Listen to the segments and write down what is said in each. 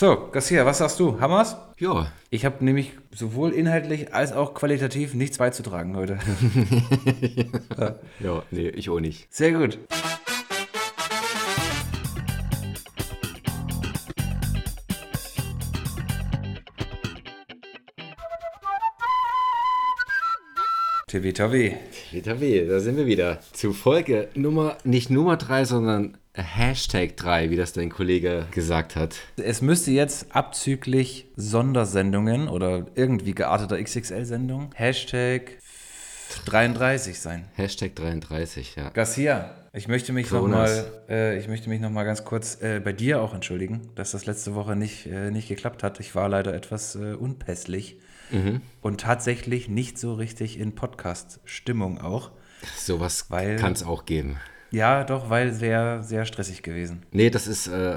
So, Garcia, was sagst du? Wir's? Ja. Ich habe nämlich sowohl inhaltlich als auch qualitativ nichts beizutragen heute. Ja, nee, ich auch nicht. Sehr gut. Tibi Tobi. WTW, da sind wir wieder. Zu Folge Nummer, nicht Nummer 3, sondern Hashtag 3, wie das dein Kollege gesagt hat. Es müsste jetzt abzüglich Sondersendungen oder irgendwie gearteter XXL-Sendung Hashtag 33 sein. Hashtag 33, ja. Garcia, ich möchte mich nochmal äh, ich möchte mich noch mal ganz kurz äh, bei dir auch entschuldigen, dass das letzte Woche nicht, äh, nicht geklappt hat. Ich war leider etwas äh, unpässlich und tatsächlich nicht so richtig in Podcast-Stimmung auch. Sowas kann es auch geben. Ja, doch, weil sehr, sehr stressig gewesen. Nee, das ist, äh,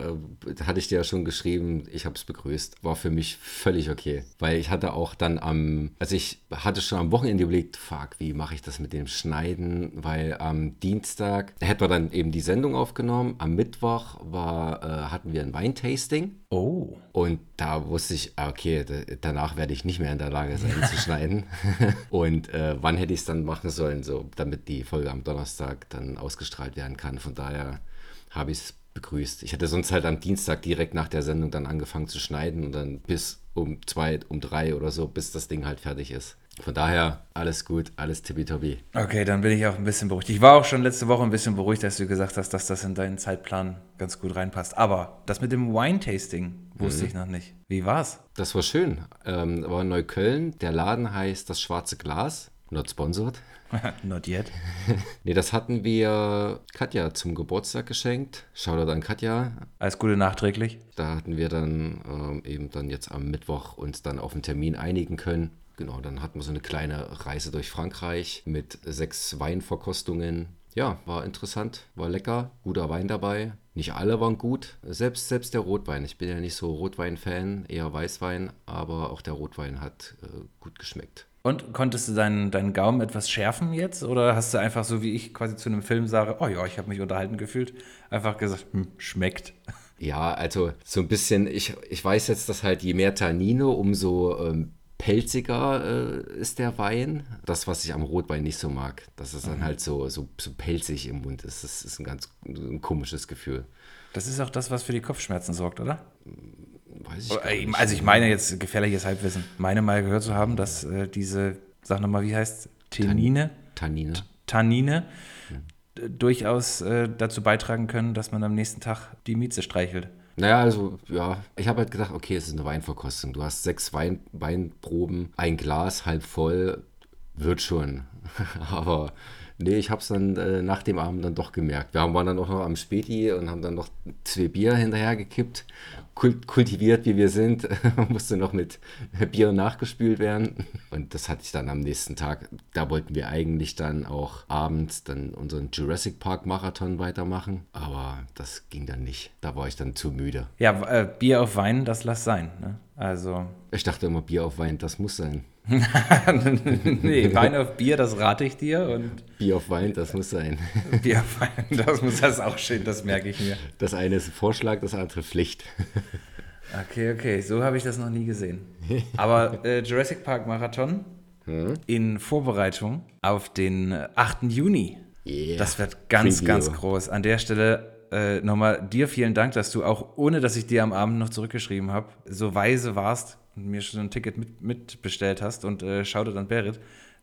hatte ich dir ja schon geschrieben, ich habe es begrüßt. War für mich völlig okay. Weil ich hatte auch dann am, also ich hatte schon am Wochenende überlegt, fuck, wie mache ich das mit dem Schneiden? Weil am Dienstag hätten wir dann eben die Sendung aufgenommen. Am Mittwoch war, äh, hatten wir ein Weintasting. Oh. Und da wusste ich, ah, okay, da- danach werde ich nicht mehr in der Lage sein zu schneiden. Und äh, wann hätte ich es dann machen sollen, so, damit die Folge am Donnerstag dann ausgestrahlt werden kann. Von daher habe ich es begrüßt. Ich hätte sonst halt am Dienstag direkt nach der Sendung dann angefangen zu schneiden und dann bis um zwei, um drei oder so, bis das Ding halt fertig ist. Von daher alles gut, alles tippitoppi. Okay, dann bin ich auch ein bisschen beruhigt. Ich war auch schon letzte Woche ein bisschen beruhigt, dass du gesagt hast, dass das in deinen Zeitplan ganz gut reinpasst. Aber das mit dem Wine-Tasting wusste ich noch nicht. Wie war's? Das war schön. Ähm, war in Neukölln. Der Laden heißt Das Schwarze Glas. Not sponsored. Not yet. Nee, das hatten wir Katja zum Geburtstag geschenkt. Shoutout an Katja. Alles Gute nachträglich. Da hatten wir dann ähm, eben dann jetzt am Mittwoch uns dann auf einen Termin einigen können. Genau, dann hatten wir so eine kleine Reise durch Frankreich mit sechs Weinverkostungen. Ja, war interessant, war lecker, guter Wein dabei. Nicht alle waren gut, selbst, selbst der Rotwein. Ich bin ja nicht so Rotwein-Fan, eher Weißwein, aber auch der Rotwein hat äh, gut geschmeckt. Und konntest du deinen, deinen Gaumen etwas schärfen jetzt? Oder hast du einfach so wie ich quasi zu einem Film sage, oh ja, ich habe mich unterhalten gefühlt, einfach gesagt, hm, schmeckt. Ja, also so ein bisschen, ich, ich weiß jetzt, dass halt je mehr Tannine, umso ähm, pelziger äh, ist der Wein. Das, was ich am Rotwein nicht so mag, dass es dann halt so, so, so pelzig im Mund ist. Das ist ein ganz ein komisches Gefühl. Das ist auch das, was für die Kopfschmerzen sorgt, oder? Weiß ich nicht. Also ich meine jetzt gefährliches Halbwissen. Meine mal gehört zu haben, dass äh, diese, sag nochmal, wie heißt Tannine? Tannine. Tannine d- durchaus äh, dazu beitragen können, dass man am nächsten Tag die Mieze streichelt. Naja, also, ja, ich habe halt gedacht, okay, es ist eine Weinverkostung. Du hast sechs Wein, Weinproben, ein Glas halb voll, wird schon. Aber nee, ich habe es dann äh, nach dem Abend dann doch gemerkt. Wir haben- waren dann auch noch am Späti und haben dann noch zwei Bier hinterhergekippt. Kult, kultiviert, wie wir sind, musste noch mit Bier nachgespült werden. Und das hatte ich dann am nächsten Tag. Da wollten wir eigentlich dann auch abends dann unseren Jurassic Park Marathon weitermachen. Aber das ging dann nicht. Da war ich dann zu müde. Ja, äh, Bier auf Wein, das lass sein. Ne? Also, Ich dachte immer, Bier auf Wein, das muss sein. nee, Wein auf Bier, das rate ich dir. Und Bier auf Wein, das muss sein. Bier auf Wein, das muss das auch schön, das merke ich mir. Das eine ist Vorschlag, das andere Pflicht. Okay, okay, so habe ich das noch nie gesehen. Aber äh, Jurassic Park Marathon in Vorbereitung auf den äh, 8. Juni. Yeah. Das wird ganz, Preview. ganz groß. An der Stelle äh, nochmal dir vielen Dank, dass du auch, ohne dass ich dir am Abend noch zurückgeschrieben habe, so weise warst und mir schon ein Ticket mit, mitbestellt hast und äh, Shoutout an Berit,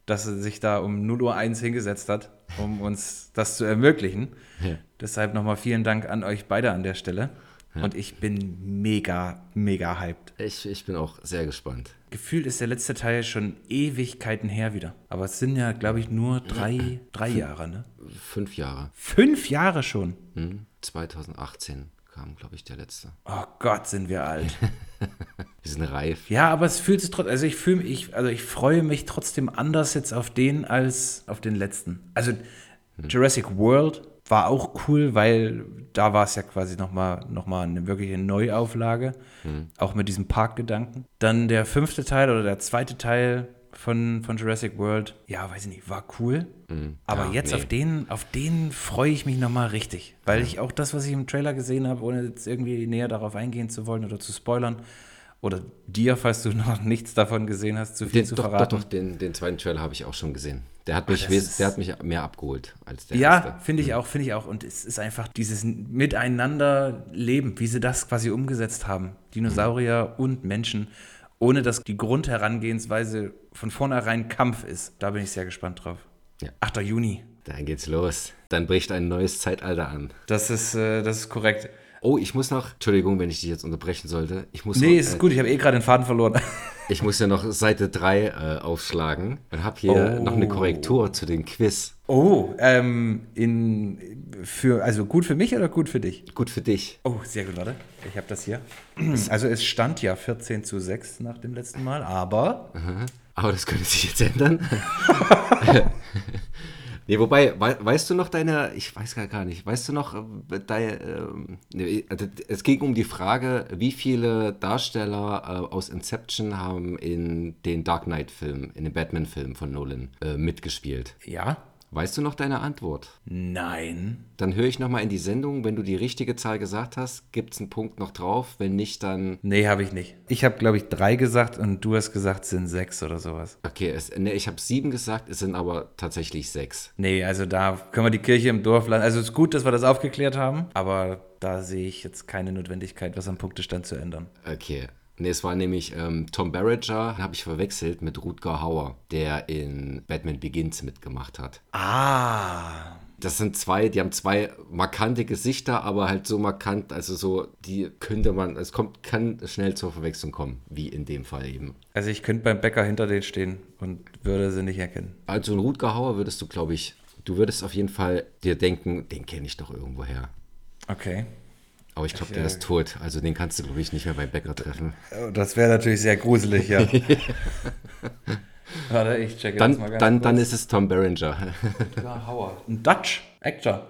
dass er sich da um 0 Uhr 1 hingesetzt hat, um uns das zu ermöglichen. Ja. Deshalb nochmal vielen Dank an euch beide an der Stelle. Und ich bin mega, mega hyped. Ich, ich bin auch sehr gespannt. Gefühlt ist der letzte Teil schon Ewigkeiten her wieder. Aber es sind ja, glaube ich, nur drei, drei Jahre, ne? Fünf Jahre. Fünf Jahre schon. Hm? 2018 kam, glaube ich, der letzte. Oh Gott, sind wir alt. Wir sind reif. Ja, aber es fühlt sich trotzdem, also ich fühle mich, also ich freue mich trotzdem anders jetzt auf den als auf den letzten. Also Jurassic World war auch cool, weil da war es ja quasi nochmal noch mal eine wirkliche Neuauflage, auch mit diesem Parkgedanken. Dann der fünfte Teil oder der zweite Teil, von, von Jurassic World, ja, weiß ich nicht, war cool. Aber Ja, jetzt nee. auf den, auf den freue ich mich nochmal richtig. Weil ich auch das, was ich im Trailer gesehen habe, ohne jetzt irgendwie näher darauf eingehen zu wollen oder zu spoilern, oder dir, falls du noch nichts davon gesehen hast, zu viel Den, zu doch, doch, verraten. doch, den, den zweiten Trailer habe ich auch schon gesehen. Der hat mich, das wes- ist- der hat mich mehr abgeholt als der Ja, erste. finde ich auch, finde ich auch. Und es ist einfach dieses Miteinander leben, wie sie das quasi umgesetzt haben. Dinosaurier und Menschen, ohne dass die Grundherangehensweise von vornherein Kampf ist. Da bin ich sehr gespannt drauf. Ja. 8. Juni. Dann geht's los. Dann bricht ein neues Zeitalter an. Das ist, äh, das ist korrekt. Oh, ich muss noch, Entschuldigung, wenn ich dich jetzt unterbrechen sollte. Ich muss Nee, noch, es ist äh, gut, ich habe eh gerade den Faden verloren. Ich muss ja noch Seite 3 äh, aufschlagen und habe hier Oh. noch eine Korrektur zu dem Quiz. Oh, ähm, in, für, also gut für mich oder gut für dich? Gut für dich. Oh, sehr gut, warte. Ich habe das hier. Also es stand ja 14 zu 6 nach dem letzten Mal, aber Aber das könnte sich jetzt ändern. nee, wobei, wei weißt du noch deine, ich weiß gar nicht, weißt du noch, äh, deine, ähm, also es ging um die Frage, wie viele Darsteller äh, aus Inception haben in den Dark Knight-Film, in den Batman-Film von Nolan äh, mitgespielt. ja, Weißt du noch deine Antwort? nein. Dann höre ich nochmal in die Sendung. Wenn du die richtige Zahl gesagt hast, gibt es einen Punkt noch drauf. Wenn nicht, dann. Nee, habe ich nicht. Ich habe, glaube ich, drei gesagt und du hast gesagt, es sind sechs oder sowas. Okay, es, nee, ich habe sieben gesagt, es sind aber tatsächlich sechs. Nee, also da können wir die Kirche im Dorf lassen. Also es ist gut, dass wir das aufgeklärt haben, aber da sehe ich jetzt keine Notwendigkeit, was am Punktestand zu ändern. Okay. Nee, es war nämlich ähm, Tom Barrager, habe ich verwechselt mit Rutger Hauer, der in Batman Begins mitgemacht hat. Ah. Das sind zwei, die haben zwei markante Gesichter, aber halt so markant, also so, die könnte man, es kommt, kann schnell zur Verwechslung kommen, wie in dem Fall eben. Also ich könnte beim Bäcker hinter denen stehen und würde sie nicht erkennen. Also ein Rutger Hauer würdest du, glaube ich, du würdest auf jeden Fall dir denken, den kenne ich doch irgendwoher. Okay. Aber ich glaube, der ist tot. Also den kannst du, glaube ich, nicht mehr beim Bäcker treffen. Oh, Das wäre natürlich sehr gruselig, ja. Warte, ich checke das mal Dann, ganz dann, dann kurz. ist es Tom Berenger. Rutger Hauer. Ein Dutch Actor.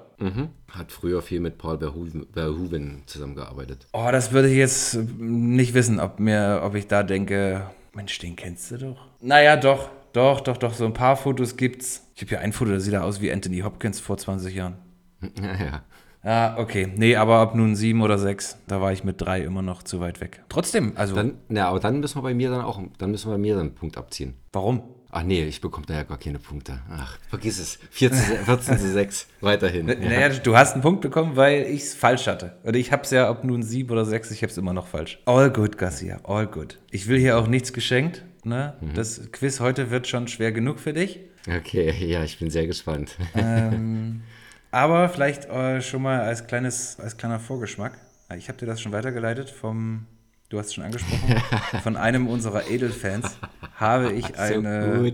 Hat früher viel mit Paul Verhoeven, Verhoeven zusammengearbeitet. Oh, das würde ich jetzt nicht wissen, ob, mir, ob ich da denke, Mensch, den kennst du doch. Naja, doch, doch, doch, doch, so ein paar Fotos gibt's. Ich habe hier ein Foto, das sieht aus wie Anthony Hopkins vor 20 Jahren. Ja, ja. Ah, okay. Nee, aber ob nun sieben oder sechs, da war ich mit drei immer noch zu weit weg. Trotzdem, also, Dann, na, aber dann müssen wir bei mir dann auch, dann müssen wir bei mir dann einen Punkt abziehen. warum? Ach nee, ich bekomme da ja gar keine Punkte. Ach, vergiss es. 14, 14 zu 6. Weiterhin. Ja. Naja, du hast einen Punkt bekommen, weil ich es falsch hatte. Und ich hab's ja, ob nun sieben oder sechs, ich hab's immer noch falsch. All good, Garcia, all good. Ich will hier auch nichts geschenkt. Ne? Das Quiz heute wird schon schwer genug für dich. Okay, ja, ich bin sehr gespannt. Ähm, aber vielleicht äh, schon mal als, kleines, als kleiner Vorgeschmack. Ich habe dir das schon weitergeleitet vom, du hast es schon angesprochen, von einem unserer Edelfans habe ich eine, so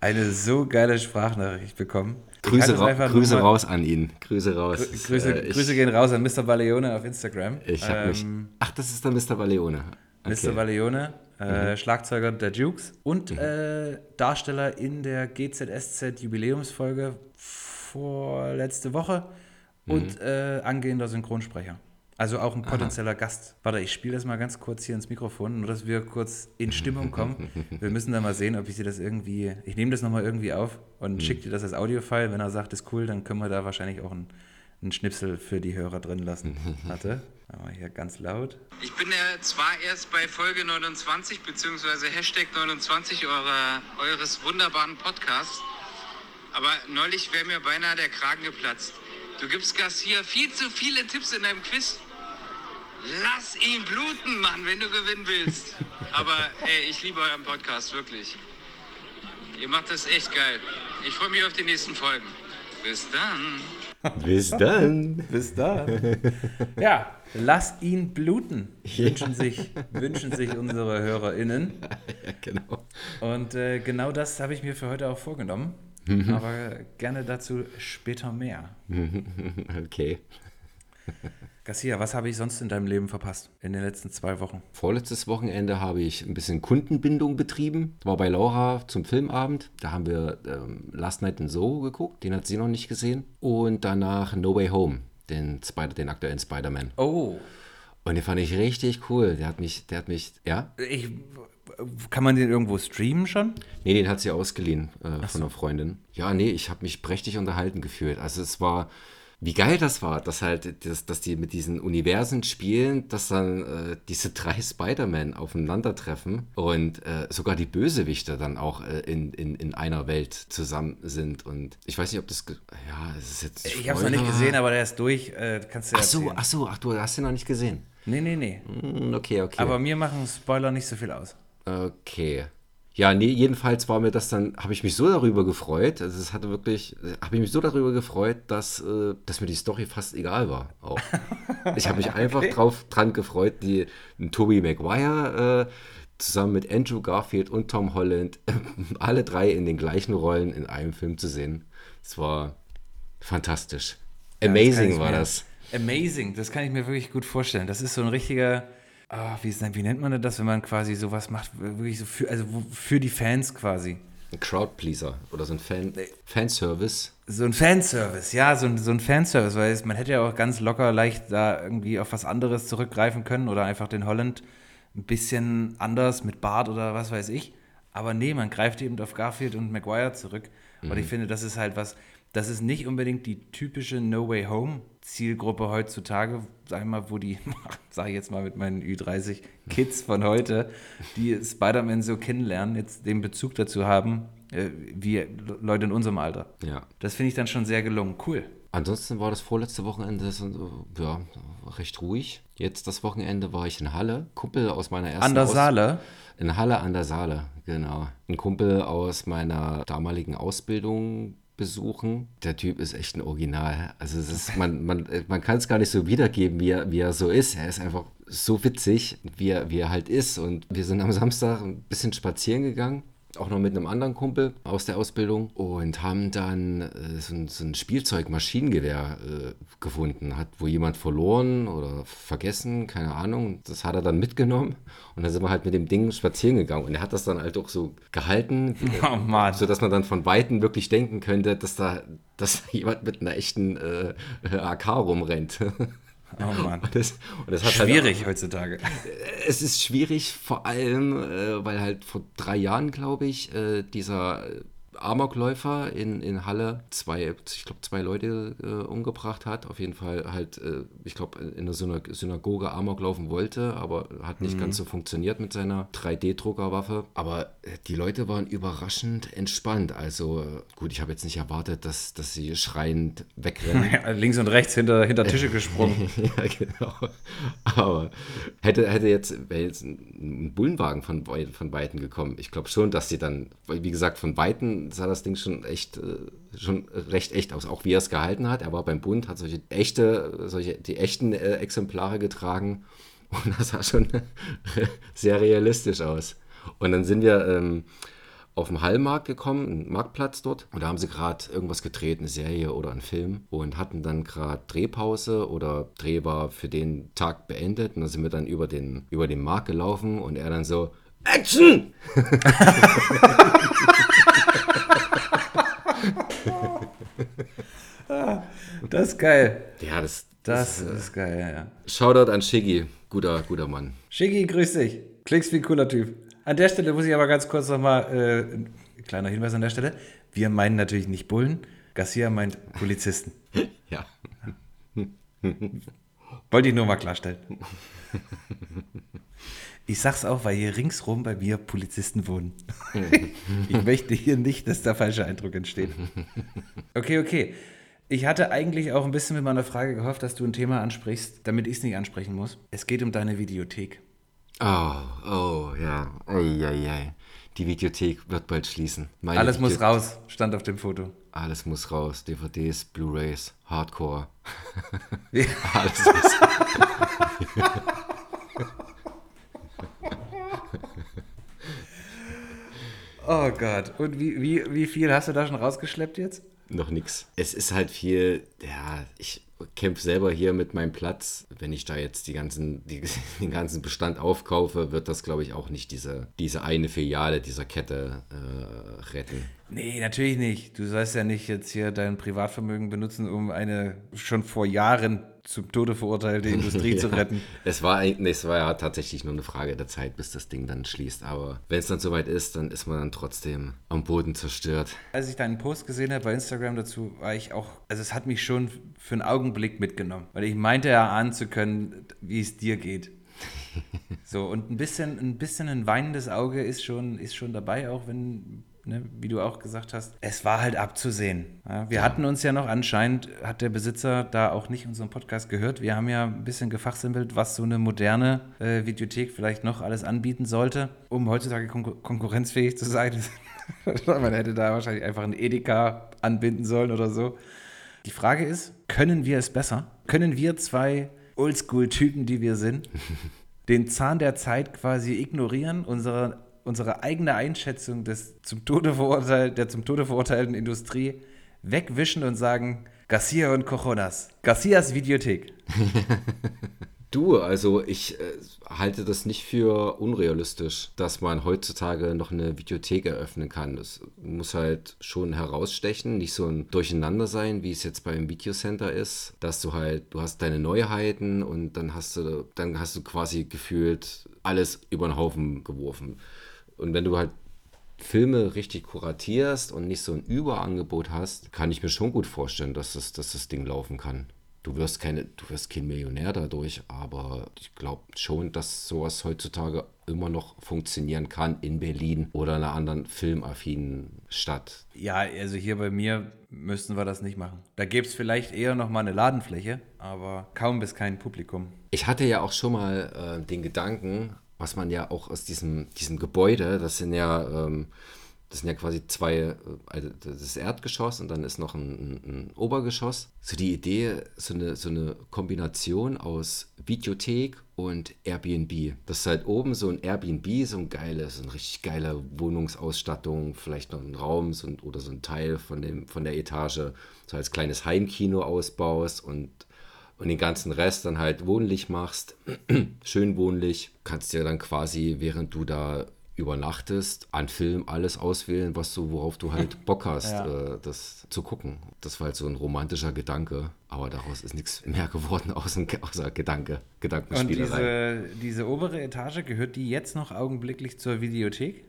eine so geile Sprachnachricht bekommen. Grüße, ra Grüße raus an ihn. Grüße raus. Grü- Grüße, Äh, ich, Grüße gehen raus an Mr. Baleone auf Instagram. Ich mich. Ähm, Ach, das ist der Mr. Baleone. Mr. Baleone, äh, Schlagzeuger der Jukes und Mhm. äh, Darsteller in der GZSZ Jubiläumsfolge vorletzte Woche und Mhm. äh, angehender Synchronsprecher. Also auch ein potenzieller Gast. Warte, ich spiele das mal ganz kurz hier ins Mikrofon, nur dass wir kurz in Stimmung kommen. Wir müssen dann mal sehen, ob ich dir das irgendwie. Ich nehme das nochmal irgendwie auf Mhm. und schicke dir das als Audiofile. Wenn er sagt, ist cool, dann können wir da wahrscheinlich auch einen, einen Schnipsel für die Hörer drin lassen. Warte, aber hier ganz laut. Ich bin ja zwar erst bei Folge 29 beziehungsweise Hashtag 29 eurer, eures wunderbaren Podcasts, aber neulich wäre mir beinahe der Kragen geplatzt. Du gibst Garcia viel zu viele Tipps in deinem Quiz. Lass ihn bluten, Mann, wenn du gewinnen willst. Aber ey, ich liebe euren Podcast, wirklich. Ihr macht das echt geil. Ich freue mich auf die nächsten Folgen. Bis dann. Bis dann. Bis da. ja, lass ihn bluten, wünschen, sich, wünschen sich unsere HörerInnen. ja, genau. Und äh, genau das habe ich mir für heute auch vorgenommen. Aber gerne dazu später mehr. Okay. Garcia, was habe ich sonst in deinem Leben verpasst in den letzten zwei Wochen? Vorletztes Wochenende habe ich ein bisschen Kundenbindung betrieben. War bei Laura zum Filmabend. Da haben wir ähm, Last Night in Soho geguckt. Den hat sie noch nicht gesehen. Und danach No Way Home, den, Spider den aktuellen Spider-Man. Oh, Und den fand ich richtig cool. Der hat mich, der hat mich, ja? ich kann man den irgendwo streamen schon? Nee, den hat sie ausgeliehen äh, von einer Freundin. Ja, nee, ich habe mich prächtig unterhalten gefühlt. Also es war, wie geil das war, dass halt, das, dass die mit diesen Universen spielen, dass dann äh, diese drei Spider-Man aufeinandertreffen und äh, sogar die Bösewichte dann auch äh, in, in, in einer Welt zusammen sind. Und ich weiß nicht, ob das, ja, es ist jetzt. Ich habe es noch nicht gesehen, aber der ist durch. Äh, kannst du ja Ach so, erzählen. ach so, ach du hast den noch nicht gesehen. Nee, nee, nee. Hm, Okay, okay. Aber mir machen Spoiler nicht so viel aus. Okay. Ja, nee, jedenfalls war mir das dann, habe ich mich so darüber gefreut, also es hatte wirklich, habe ich mich so darüber gefreut, dass, äh, dass mir die Story fast egal war. Auch. Ich habe mich einfach drauf dran gefreut, die Tobey Maguire äh, zusammen mit Andrew Garfield und Tom Holland, alle drei in den gleichen Rollen in einem Film zu sehen. Es war fantastisch. Das Amazing ich war mir- das. Amazing, das kann ich mir wirklich gut vorstellen. Das ist so ein richtiger, ah, wie, ist wie nennt man das, wenn man quasi sowas macht, wirklich so für, also für die Fans quasi. Ein Crowdpleaser oder so ein Fan, Fanservice. So ein Fanservice, ja, so ein, so ein Fanservice, weil es, man hätte ja auch ganz locker leicht da irgendwie auf was anderes zurückgreifen können oder einfach den Holland ein bisschen anders mit Bart oder was weiß ich. Aber nee, man greift eben auf Garfield und Maguire zurück. Und ich finde, das ist halt was, das ist nicht unbedingt die typische No Way Home Zielgruppe heutzutage, sag ich mal, wo die, sag ich jetzt mal mit meinen Ü30 Kids von heute, die Spider-Man so kennenlernen, jetzt den Bezug dazu haben, äh, wie Leute in unserem Alter. Ja. Das finde ich dann schon sehr gelungen. Cool. Ansonsten war das vorletzte Wochenende ja, recht ruhig. Jetzt das Wochenende war ich in Halle. Kumpel aus meiner ersten An der Aus- Saale. In Halle an der Saale, genau. Ein Kumpel aus meiner damaligen Ausbildung besuchen. Der Typ ist echt ein Original. Also ist, man, man, man kann es gar nicht so wiedergeben, wie er, wie er so ist. Er ist einfach so witzig, wie er, wie er halt ist. Und wir sind am Samstag ein bisschen spazieren gegangen. Auch noch mit einem anderen Kumpel aus der Ausbildung und haben dann äh, so, ein, so ein Spielzeugmaschinengewehr äh, gefunden. Hat wohl jemand verloren oder vergessen, keine Ahnung. Das hat er dann mitgenommen und dann sind wir halt mit dem Ding spazieren gegangen. Und er hat das dann halt auch so gehalten, Oh Mann. so dass man dann von Weitem wirklich denken könnte, dass da, dass da jemand mit einer echten äh, AK rumrennt. Oh Mann. Und das, und das halt Schwierig heutzutage. es ist schwierig, vor allem, äh, weil halt vor drei Jahren, glaube ich, äh, dieser äh, Amokläufer in, in Halle zwei, ich glaube, zwei Leute äh, umgebracht hat. Auf jeden Fall halt, äh, ich glaube, in einer Syna- Synagoge Amok laufen wollte, aber hat nicht ganz so funktioniert mit seiner 3D-Druckerwaffe. Aber äh, die Leute waren überraschend entspannt. Also äh, gut, ich habe jetzt nicht erwartet, dass, dass sie schreiend wegrennen. Links und rechts hinter, hinter Tische gesprungen. ja, genau. Aber hätte, hätte jetzt, wäre jetzt ein Bullenwagen von, von Weitem gekommen. Ich glaube schon, dass sie dann, wie gesagt, von Weitem sah das Ding schon echt, äh, schon recht echt aus. Auch wie er es gehalten hat. Er war beim Bund, hat solche echte, solche, die echten äh, Exemplare getragen. Und das sah schon sehr realistisch aus. Und dann sind wir ähm, auf dem Hallmarkt gekommen, einen Marktplatz dort. Und da haben sie gerade irgendwas gedreht, eine Serie oder einen Film. Und hatten dann gerade Drehpause oder Dreh war für den Tag beendet. Und dann sind wir dann über den, über den Markt gelaufen und er dann so, Action! Das ist geil. Ja, das, Das ist geil, ja, ja. Shoutout an Shiggy, guter, guter Mann. Schicki, grüß dich. Klingst wie ein cooler Typ. An der Stelle muss ich aber ganz kurz nochmal, äh, ein kleiner Hinweis an der Stelle. Wir meinen natürlich nicht Bullen. Garcia meint Polizisten. Ja. Wollte ich nur mal klarstellen. Ich sag's auch, weil hier ringsrum bei mir Polizisten wohnen. ich möchte hier nicht, dass der falsche Eindruck entsteht. Okay, okay. Ich hatte eigentlich auch ein bisschen mit meiner Frage gehofft, dass du ein Thema ansprichst, damit ich es nicht ansprechen muss. Es geht um deine Videothek. Oh, oh, ja. Eieiei. Die Videothek wird bald schließen. Meine Alles muss Video- raus, stand auf dem Foto. Alles muss raus. DVDs, Blu-Rays, Hardcore. Alles muss. Oh Gott. Und wie, wie, wie viel hast du da schon rausgeschleppt jetzt? noch nix. Es ist halt viel, ja, ich kämpfe selber hier mit meinem Platz. Wenn ich da jetzt die ganzen, die, den ganzen Bestand aufkaufe, wird das, glaube ich, auch nicht diese, diese eine Filiale dieser Kette äh, retten. Nee, natürlich nicht. Du sollst ja nicht jetzt hier dein Privatvermögen benutzen, um eine schon vor Jahren zum Tode verurteilte Industrie zu Ja, retten. Es war, nee, es war ja tatsächlich nur eine Frage der Zeit, bis das Ding dann schließt. Aber wenn es dann soweit ist, dann ist man dann trotzdem am Boden zerstört. Als ich deinen Post gesehen habe bei Instagram dazu, war ich auch, also es hat mich schon für einen Augenblick mitgenommen, weil ich meinte ja ahnen zu können, wie es dir geht. So, und ein bisschen, ein bisschen ein weinendes Auge ist schon, ist schon dabei, auch wenn, ne, wie du auch gesagt hast, es war halt abzusehen. Ja, wir hatten uns ja noch anscheinend, hat der Besitzer da auch nicht unseren Podcast gehört. Wir haben ja ein bisschen gefachsimpelt, was so eine moderne äh, Videothek vielleicht noch alles anbieten sollte, um heutzutage konkur konkurrenzfähig zu sein. Man hätte da wahrscheinlich einfach ein Edeka anbinden sollen oder so. Die Frage ist, können wir es besser? Können wir zwei Oldschool-Typen, die wir sind, den Zahn der Zeit quasi ignorieren, unsere, unsere eigene Einschätzung des zum Tode verurteil der zum Tode verurteilten Industrie wegwischen und sagen, Garcia und Cojonas. Garcias Videothek. Du, also ich äh, halte das nicht für unrealistisch, dass man heutzutage noch eine Videothek eröffnen kann. Das muss halt schon herausstechen, nicht so ein Durcheinander sein, wie es jetzt beim Videocenter ist, dass du halt, du hast deine Neuheiten und dann hast du, dann hast du quasi gefühlt alles über den Haufen geworfen. Und wenn du halt Filme richtig kuratierst und nicht so ein Überangebot hast, kann ich mir schon gut vorstellen, dass das, dass das Ding laufen kann. Du wirst, keine, du wirst kein Millionär dadurch, aber ich glaube schon, dass sowas heutzutage immer noch funktionieren kann in Berlin oder einer anderen filmaffinen Stadt. Ja, also hier bei mir müssten wir das nicht machen. Da gäbe es vielleicht eher noch mal eine Ladenfläche, aber kaum bis kein Publikum. Ich hatte ja auch schon mal äh, den Gedanken, was man ja auch aus diesem, diesem Gebäude, das sind ja, ähm, das sind ja quasi zwei, äh, also das Erdgeschoss und dann ist noch ein, ein, Obergeschoss. So die Idee, so eine, so eine Kombination aus Videothek und Airbnb. Das ist halt oben so ein Airbnb, so ein geiles, so eine richtig geile Wohnungsausstattung, vielleicht noch ein Raum so ein, oder so ein Teil von, dem, von der Etage, so als kleines Heimkino ausbaust und und den ganzen Rest dann halt wohnlich machst, schön wohnlich, kannst dir dann quasi, während du da übernachtest, an Film alles auswählen, was du, worauf du halt Bock hast, Ja. äh, das zu gucken. Das war halt so ein romantischer Gedanke, aber daraus ist nichts mehr geworden außer, außer Gedanke, Und Gedankenspielerei. diese, diese obere Etage, gehört die jetzt noch augenblicklich zur Videothek?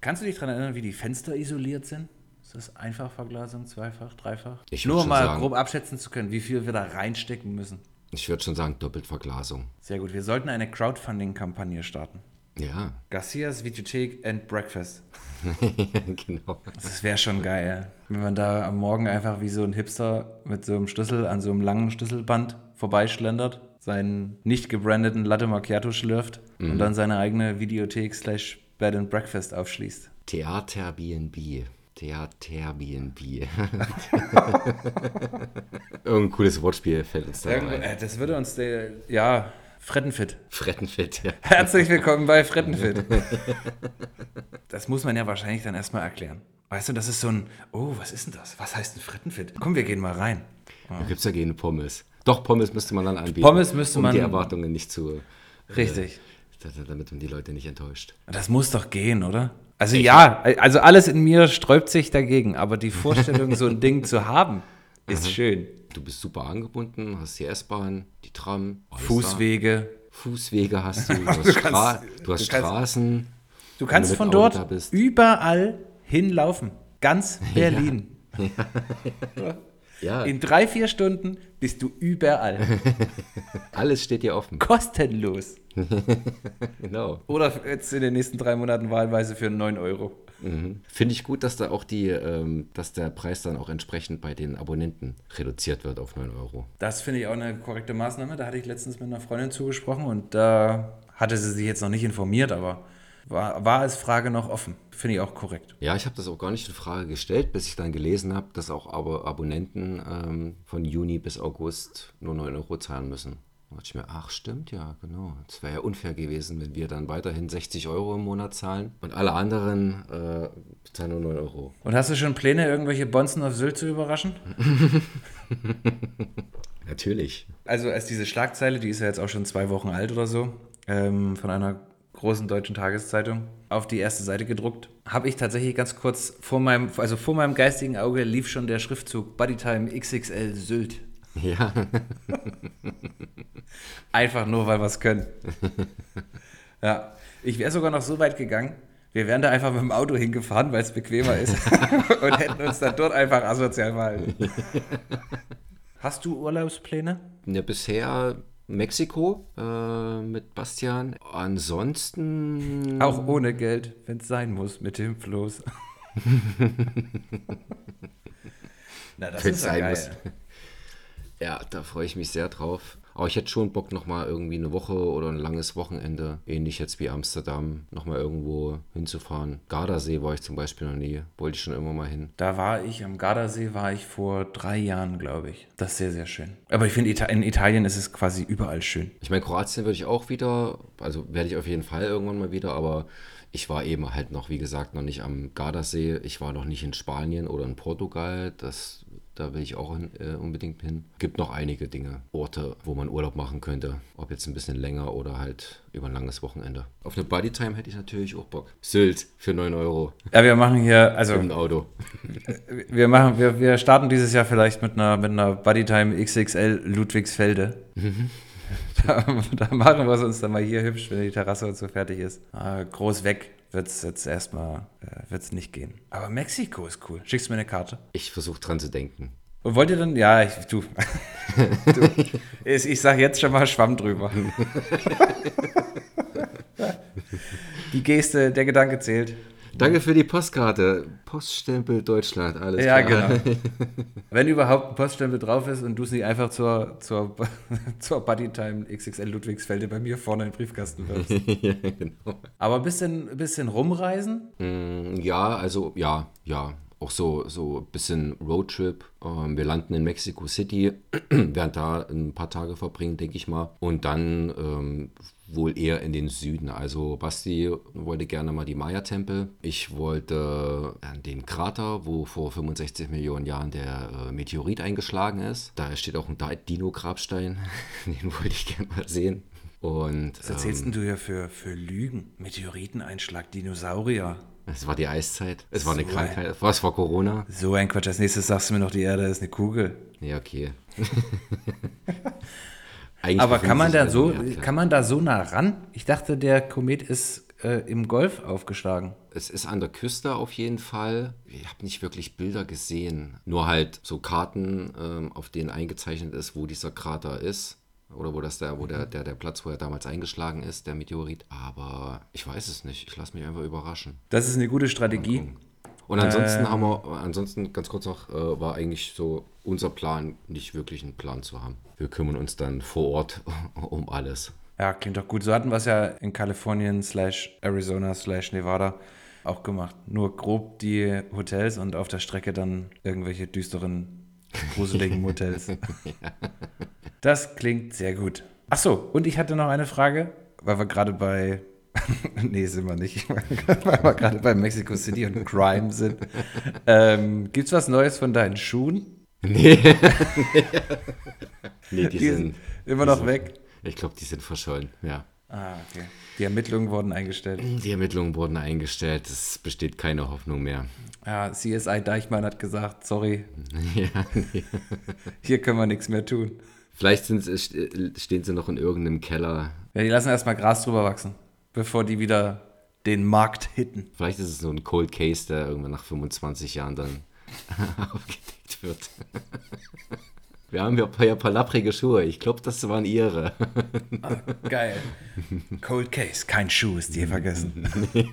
Kannst du dich daran erinnern, wie die Fenster isoliert sind? Ist das Einfachverglasung, zweifach, dreifach? Ich Nur um mal sagen- grob abschätzen zu können, wie viel wir da reinstecken müssen. Ich würde schon sagen, Doppeltverglasung. Sehr gut, wir sollten eine Crowdfunding-Kampagne starten. Ja, Garcias Videothek and Breakfast. genau. Das wäre schon geil, wenn man da am Morgen einfach wie so ein Hipster mit so einem Schlüssel an so einem langen Schlüsselband vorbeischlendert, seinen nicht gebrandeten Latte Macchiato schlürft und dann seine eigene Videothek slash Bed and Breakfast aufschließt. Theater BNB. Theater BNB. Irgendein cooles Wortspiel fällt uns da rein. äh, Das würde uns der, ja, Frettenfit. Frettenfett, ja. Herzlich willkommen bei Frettenfit. Das muss man ja wahrscheinlich dann erstmal erklären. Weißt du, das ist so ein, oh, was ist denn das? Was heißt ein Frettenfit? Komm, wir gehen mal rein. Da gibt es ja keine Pommes. Doch, Pommes müsste man dann anbieten. Pommes müsste um man- die Erwartungen nicht zu. Richtig. Äh, damit man die Leute nicht enttäuscht. Das muss doch gehen, oder? Also ja, also alles in mir sträubt sich dagegen, aber die Vorstellung, so ein Ding zu haben, ist schön. Du bist super angebunden, hast die S-Bahn, die Tram, alles Fußwege. Fußwege hast du, du hast, Stra du hast du kannst- Straßen. Du kannst von Auto dort überall hinlaufen. Ganz Berlin. Ja, In drei, vier Stunden bist du überall. alles steht dir offen. Kostenlos. Genau. Oder jetzt in den nächsten drei Monaten wahlweise für 9 Euro. Finde ich gut, dass da auch die, ähm, dass der Preis dann auch entsprechend bei den Abonnenten reduziert wird auf 9 Euro. Das finde ich auch eine korrekte Maßnahme. Da hatte ich letztens mit einer Freundin zugesprochen und da hatte sie sich jetzt noch nicht informiert, aber war, war als Frage noch offen. Finde ich auch korrekt. Ja, ich habe das auch gar nicht in Frage gestellt, bis ich dann gelesen habe, dass auch Abo Abonnenten ähm, von Juni bis August nur 9 Euro zahlen müssen. Da dachte ich mir, ach stimmt ja, genau. Es wäre ja unfair gewesen, wenn wir dann weiterhin 60 Euro im Monat zahlen und alle anderen äh, zahlen nur 9 Euro. Und hast du schon Pläne, irgendwelche Bonzen auf Sylt zu überraschen? Natürlich. Also als diese Schlagzeile, die ist ja jetzt auch schon zwei Wochen alt oder so, ähm, von einer großen deutschen Tageszeitung auf die erste Seite gedruckt, habe ich tatsächlich ganz kurz vor meinem, also vor meinem geistigen Auge lief schon der Schriftzug Bodytime XXL Sylt. Ja. Einfach nur, weil wir es können. Ja, ich wäre sogar noch so weit gegangen, wir wären da einfach mit dem Auto hingefahren, weil es bequemer ist und hätten uns dann dort einfach asozial verhalten. Hast du Urlaubspläne? Ja, bisher Mexiko äh, mit Bastian. Ansonsten. Auch ohne Geld, wenn es sein muss, mit dem Floß. Na, das Wenn's ist ja sein geil. muss. Ja, da freue ich mich sehr drauf. Aber ich hätte schon Bock, nochmal irgendwie eine Woche oder ein langes Wochenende, ähnlich jetzt wie Amsterdam, nochmal irgendwo hinzufahren. Gardasee war ich zum Beispiel noch nie. Wollte ich schon immer mal hin. Da war ich, am Gardasee war ich vor drei Jahren, glaube ich. Das ist sehr, sehr schön. Aber ich finde, Ita in Italien ist es quasi überall schön. Ich meine, Kroatien würde ich auch wieder, also werde ich auf jeden Fall irgendwann mal wieder, aber ich war eben halt noch, wie gesagt, noch nicht am Gardasee. Ich war noch nicht in Spanien oder in Portugal. Das, da will ich auch hin, äh, unbedingt hin. Gibt noch einige Dinge, Orte, wo man Urlaub machen könnte. Ob jetzt ein bisschen länger oder halt über ein langes Wochenende. Auf eine Bodytime hätte ich natürlich auch Bock. Sylt für 9 Euro Ja, wir machen hier, also im Auto. wir machen, wir, wir starten dieses Jahr vielleicht mit einer, mit einer Bodytime XXL Ludwigsfelde. da, da machen wir es uns dann mal hier hübsch, wenn die Terrasse und so fertig ist. Ah, groß weg wird es jetzt erstmal äh, wird's nicht gehen. Aber Mexiko ist cool. Schickst du mir eine Karte? Ich versuche dran zu denken. Und wollt ihr dann? Ja, ich, du. du ich, ich sag jetzt schon mal Schwamm drüber. Die Geste, der Gedanke zählt. Danke für die Postkarte. Poststempel Deutschland, alles Ja, klar. genau. Wenn überhaupt ein Poststempel drauf ist und du es nicht einfach zur, zur, zur Bodytime XXL Ludwigsfelde bei mir vorne in den Briefkasten wirfst. ja, genau. Aber ein bisschen, ein bisschen rumreisen? Mm, Ja, also ja, ja. Auch so, so ein bisschen Roadtrip. Ähm, wir landen in Mexico City, werden da ein paar Tage verbringen, denke ich mal. Und dann ähm, wohl eher in den Süden. Also Basti wollte gerne mal die Maya-Tempel. Ich wollte an den Krater, wo vor 65 Millionen Jahren der äh, Meteorit eingeschlagen ist. Da steht auch ein Di- Dino-Grabstein. den wollte ich gerne mal sehen. Und Was erzählst denn du ja für, für Lügen? Meteoriteneinschlag, Dinosaurier. es war die Eiszeit. Es war eine So ein- Krankheit. Was war Corona? So ein Quatsch. Als nächstes sagst du mir noch, die Erde ist eine Kugel. Ja, okay. Eigentlich Aber kann man da so, kann man da so nah ran? Ich dachte, der Komet ist äh, im Golf aufgeschlagen. Es ist an der Küste auf jeden Fall. Ich habe nicht wirklich Bilder gesehen. Nur halt so Karten, ähm, auf denen eingezeichnet ist, wo dieser Krater ist. Oder wo das der, wo der, der, der Platz, wo er damals eingeschlagen ist, der Meteorit. Aber ich weiß es nicht. Ich lasse mich einfach überraschen. Das ist eine gute Strategie. Und ansonsten Ähm. haben wir, ansonsten ganz kurz noch, äh, war eigentlich so unser Plan, nicht wirklich einen Plan zu haben. Wir kümmern uns dann vor Ort um alles. Ja, klingt doch gut. So hatten wir es ja in Kalifornien slash Arizona slash Nevada auch gemacht. Nur grob die Hotels und auf der Strecke dann irgendwelche düsteren, gruseligen Motels. Das klingt sehr gut. Ach so, und ich hatte noch eine Frage, weil wir gerade bei nee, sind wir nicht, weil wir gerade bei Mexico City und Crime sind. Ähm, gibt's was Neues von deinen Schuhen? Nee. nee, die, Die sind sind immer noch sind- weg. Ich glaube, die sind verschollen, ja. Ah, okay. Die Ermittlungen wurden eingestellt. Die Ermittlungen wurden eingestellt, es besteht keine Hoffnung mehr. Ja, CSI Deichmann hat gesagt, sorry, ja, nee. hier können wir nichts mehr tun. Vielleicht sind, ste- stehen sie noch in irgendeinem Keller. Ja, die lassen erstmal Gras drüber wachsen, bevor die wieder den Markt hitten. Vielleicht ist es so ein Cold Case, der irgendwann nach 25 Jahren dann aufgedeckt wird. Wir haben ja ein paar, ja palabrige Schuhe. Ich glaube, das waren ihre. Geil. Cold Case, kein Schuh ist dir vergessen.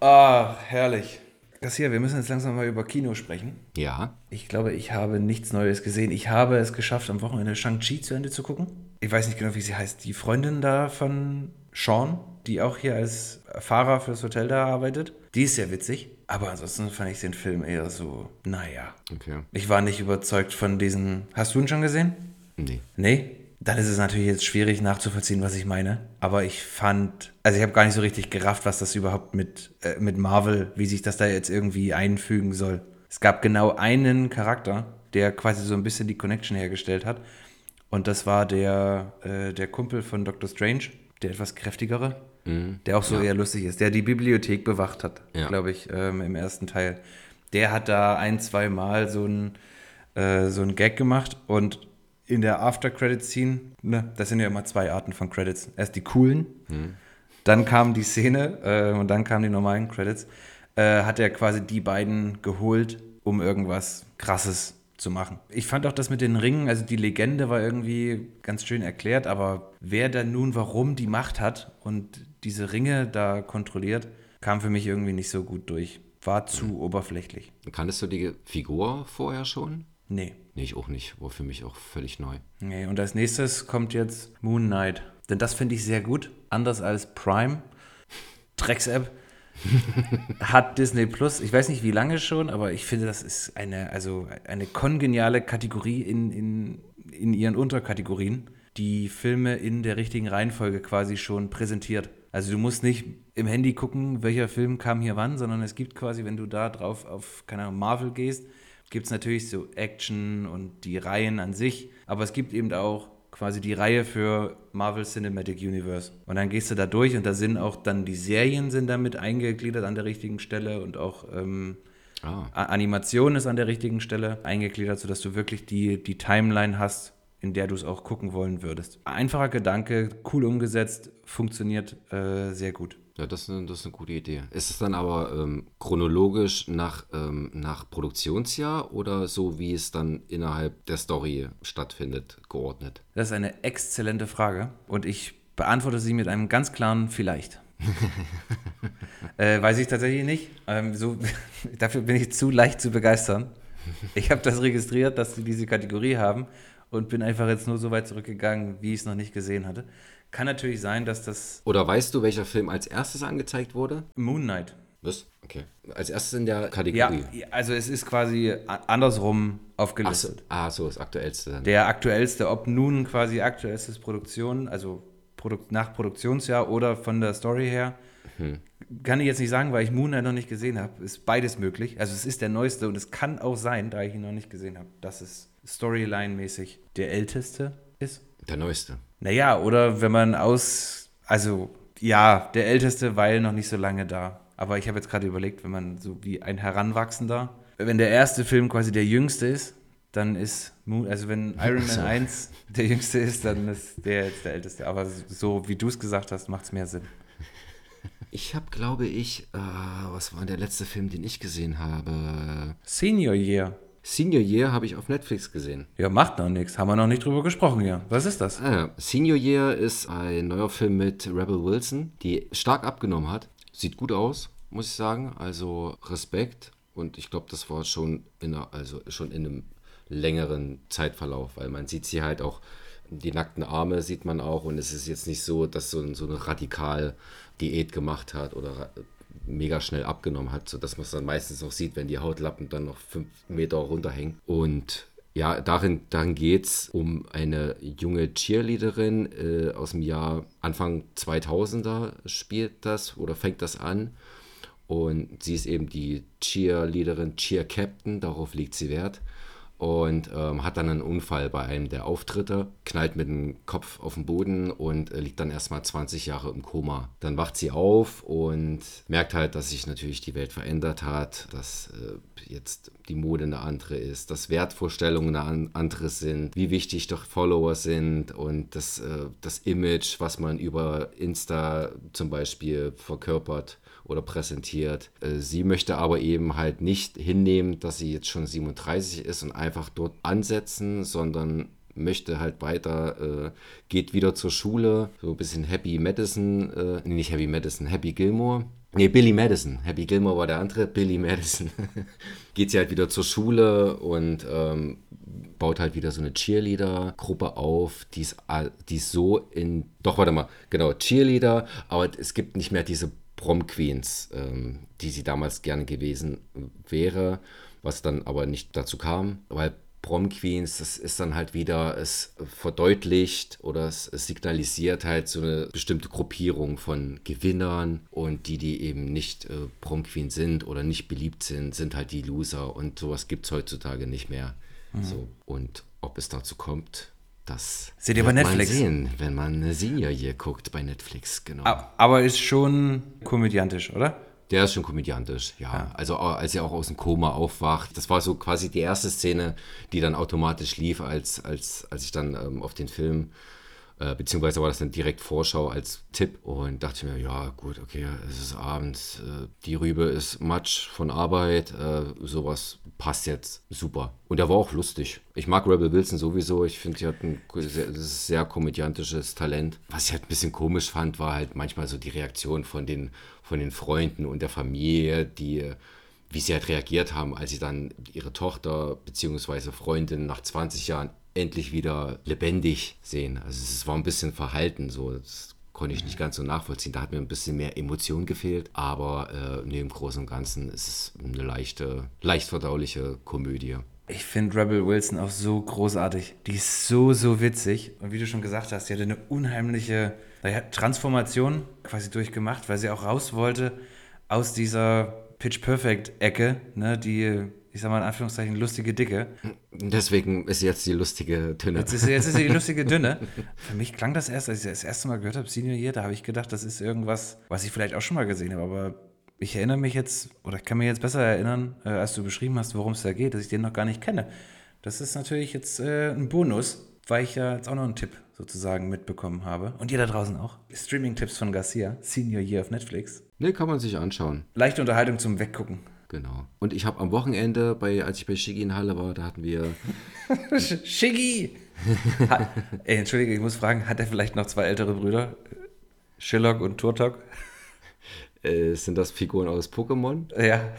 Ah, herrlich. Das hier, wir müssen jetzt langsam mal über Kino sprechen. Ja, Ich glaube, ich habe nichts Neues gesehen. Ich habe es geschafft, am Wochenende Shang-Chi zu Ende zu gucken. Ich weiß nicht genau, wie sie heißt. Die Freundin da von Sean, die auch hier als Fahrer fürs Hotel da arbeitet. Die ist sehr witzig. Aber ansonsten fand ich den Film eher so, naja. okay. Ich war nicht überzeugt von diesen. Hast du ihn schon gesehen? Nee. Nee? Dann ist es natürlich jetzt schwierig nachzuvollziehen, was ich meine. Aber ich fand, also ich habe gar nicht so richtig gerafft, was das überhaupt mit, äh, mit Marvel, wie sich das da jetzt irgendwie einfügen soll. Es gab genau einen Charakter, der quasi so ein bisschen die Connection hergestellt hat. Und das war der, äh, der Kumpel von Doctor Strange, der etwas kräftigere, der auch so eher lustig ist, der die Bibliothek bewacht hat, Ja. glaube ich, ähm, im ersten Teil. Der hat da ein, zwei Mal so ein, äh, so ein Gag gemacht und in der After-Credit-Scene, ne, das sind ja immer zwei Arten von Credits. Erst die coolen, dann kam die Szene äh, und dann kamen die normalen Credits. Äh, hat er quasi die beiden geholt, um irgendwas Krasses zu machen. Ich fand auch das mit den Ringen, also die Legende war irgendwie ganz schön erklärt, aber wer dann nun warum die Macht hat und diese Ringe da kontrolliert, kam für mich irgendwie nicht so gut durch. War zu oberflächlich. Kanntest du die Figur vorher schon? Nee. Nee, ich auch nicht. War für mich auch völlig neu. Nee, und als nächstes kommt jetzt Moon Knight. Denn das finde ich sehr gut. Anders als Prime. Drecks-App. Hat Disney Plus, ich weiß nicht wie lange schon, aber ich finde, das ist eine, also eine kongeniale Kategorie in, in, in ihren Unterkategorien, die Filme in der richtigen Reihenfolge quasi schon präsentiert. Also du musst nicht im Handy gucken, welcher Film kam hier wann, sondern es gibt quasi, wenn du da drauf auf, keine Ahnung, Marvel gehst, gibt es natürlich so Action und die Reihen an sich, aber es gibt eben auch quasi die Reihe für Marvel Cinematic Universe. Und dann gehst du da durch und da sind auch dann die Serien sind damit eingegliedert an der richtigen Stelle und auch ähm, Ah. Animation ist an der richtigen Stelle eingegliedert, sodass du wirklich die, die Timeline hast, in der du es auch gucken wollen würdest. Einfacher Gedanke, cool umgesetzt, funktioniert äh, sehr gut. Ja, das ist, eine, das ist eine gute Idee. Ist es dann aber ähm, chronologisch nach, ähm, nach Produktionsjahr oder so, wie es dann innerhalb der Story stattfindet, geordnet? Das ist eine exzellente Frage und ich beantworte sie mit einem ganz klaren Vielleicht. äh, weiß ich tatsächlich nicht. Ähm, so, dafür bin ich zu leicht zu begeistern. Ich habe das registriert, dass sie diese Kategorie haben und bin einfach jetzt nur so weit zurückgegangen, wie ich es noch nicht gesehen hatte. Kann natürlich sein, dass das Oder weißt du, welcher Film als erstes angezeigt wurde? Moon Knight. Was? Okay. Als erstes in der Ja, Kategorie. also es ist quasi andersrum Ach so, aufgelistet. ah, so, das aktuellste dann. Der aktuellste, ob nun quasi aktuellstes Produktion, also Produk nach Produktionsjahr oder von der Story her, kann ich jetzt nicht sagen, weil ich Moon Knight noch nicht gesehen habe. Ist beides möglich. Also es ist der neueste und es kann auch sein, da ich ihn noch nicht gesehen habe, dass es Storyline-mäßig der älteste ist. Der neueste. Naja, oder wenn man aus, also ja, der älteste, weil noch nicht so lange da. Aber ich habe jetzt gerade überlegt, wenn man so wie ein Heranwachsender, wenn der erste Film quasi der jüngste ist, dann ist, Moon, also wenn Iron Man So. 1 der jüngste ist, dann ist der jetzt der älteste. Aber so wie du es gesagt hast, macht es mehr Sinn. Ich habe, glaube ich, äh, was war der letzte Film, den ich gesehen habe? Senior Year. Senior Year habe ich auf Netflix gesehen. Ja, macht noch nichts. Haben wir noch nicht drüber gesprochen hier. Was ist das? Ah, ja. Senior Year ist ein neuer Film mit Rebel Wilson, die stark abgenommen hat. Sieht gut aus, muss ich sagen. Also Respekt. Und ich glaube, das war schon in, einer, also schon in einem längeren Zeitverlauf, weil man sieht sie halt auch, die nackten Arme sieht man auch. Und es ist jetzt nicht so, dass so, so eine radikal Diät gemacht hat oder mega schnell abgenommen hat, sodass man es dann meistens noch sieht, wenn die Hautlappen dann noch fünf Meter runterhängen. Und ja, darin, darin geht es um eine junge Cheerleaderin äh, aus dem Jahr Anfang 2000er spielt das oder fängt das an. Und sie ist eben die Cheerleaderin, Cheer Captain, darauf legt sie Wert. Und ähm, hat dann einen Unfall bei einem der Auftritte, knallt mit dem Kopf auf den Boden und äh, liegt dann erstmal 20 Jahre im Koma. Dann wacht sie auf und merkt halt, dass sich natürlich die Welt verändert hat, dass äh, jetzt die Mode eine andere ist, dass Wertvorstellungen eine an- andere sind, wie wichtig doch Follower sind und das, äh, das Image, was man über Insta zum Beispiel verkörpert oder präsentiert. Äh, Sie möchte aber eben halt nicht hinnehmen, dass sie jetzt schon 37 ist und einfach dort ansetzen, sondern möchte halt weiter, äh, geht wieder zur Schule, so ein bisschen Happy Madison, äh, nee, nicht Happy Madison, Happy Gilmore. Nee, Billy Madison. Happy Gilmore war der andere, Billy Madison. geht sie halt wieder zur Schule und ähm, baut halt wieder so eine Cheerleader-Gruppe auf, die ist, so in, doch warte mal, genau, Cheerleader, aber es gibt nicht mehr diese Prom-Queens, ähm, die sie damals gerne gewesen wäre, was dann aber nicht dazu kam, weil Prom-Queens, das ist dann halt wieder, es verdeutlicht oder es, es signalisiert halt so eine bestimmte Gruppierung von Gewinnern und die, die eben nicht äh, Prom-Queen sind oder nicht beliebt sind, sind halt die Loser und sowas gibt es heutzutage nicht mehr. So, und ob es dazu kommt, das Seht ihr bei wird man Netflix? sehen, wenn man eine Senior hier guckt bei Netflix, genau. A- Aber ist schon komödiantisch, oder? Der ist schon komödiantisch, ja. ja. Also als er auch aus dem Koma aufwacht, das war so quasi die erste Szene, die dann automatisch lief, als, als, als ich dann ähm, auf den Film äh, beziehungsweise war das dann direkt Vorschau als Tipp und dachte mir, ja gut, okay, es ist abends, äh, die Rübe ist Matsch von Arbeit, äh, sowas passt jetzt super. Und er war auch lustig. Ich mag Rebel Wilson sowieso, ich finde, sie hat ein sehr, sehr komödiantisches Talent. Was ich halt ein bisschen komisch fand, war halt manchmal so die Reaktion von den, von den Freunden und der Familie, die wie sie halt reagiert haben, als sie dann ihre Tochter bzw. Freundin nach 20 Jahren endlich wieder lebendig sehen. Also es war ein bisschen verhalten, so das konnte ich nicht ganz so nachvollziehen. Da hat mir ein bisschen mehr Emotion gefehlt, aber äh, neben Großen und Ganzen ist es eine leichte, leicht verdauliche Komödie. Ich finde Rebel Wilson auch so großartig. Die ist so, so witzig. Und wie du schon gesagt hast, sie hatte eine unheimliche Transformation quasi durchgemacht, weil sie auch raus wollte aus dieser Pitch Perfect Ecke, ne, die ich sag mal in Anführungszeichen, lustige Dicke. Deswegen ist jetzt die lustige Dünne. Jetzt ist, jetzt ist sie die lustige Dünne. Für mich klang das erst, als ich das erste Mal gehört habe, Senior Year, da habe ich gedacht, das ist irgendwas, was ich vielleicht auch schon mal gesehen habe, aber ich erinnere mich jetzt, oder ich kann mich jetzt besser erinnern, äh, als du beschrieben hast, worum es da geht, dass ich den noch gar nicht kenne. Das ist natürlich jetzt äh, ein Bonus, weil ich ja jetzt auch noch einen Tipp sozusagen mitbekommen habe. Und ihr da draußen auch. Streaming-Tipps von Garcia, Senior Year auf Netflix. Ne, kann man sich anschauen. Leichte Unterhaltung zum Weggucken. Genau. Und ich habe am Wochenende, bei, als ich bei Shiggy in Halle war, da hatten wir. Shiggy! ey, entschuldige, ich muss fragen, hat er vielleicht noch zwei ältere Brüder? Shillock und Turtok? Äh, sind das Figuren aus Pokémon? Ja.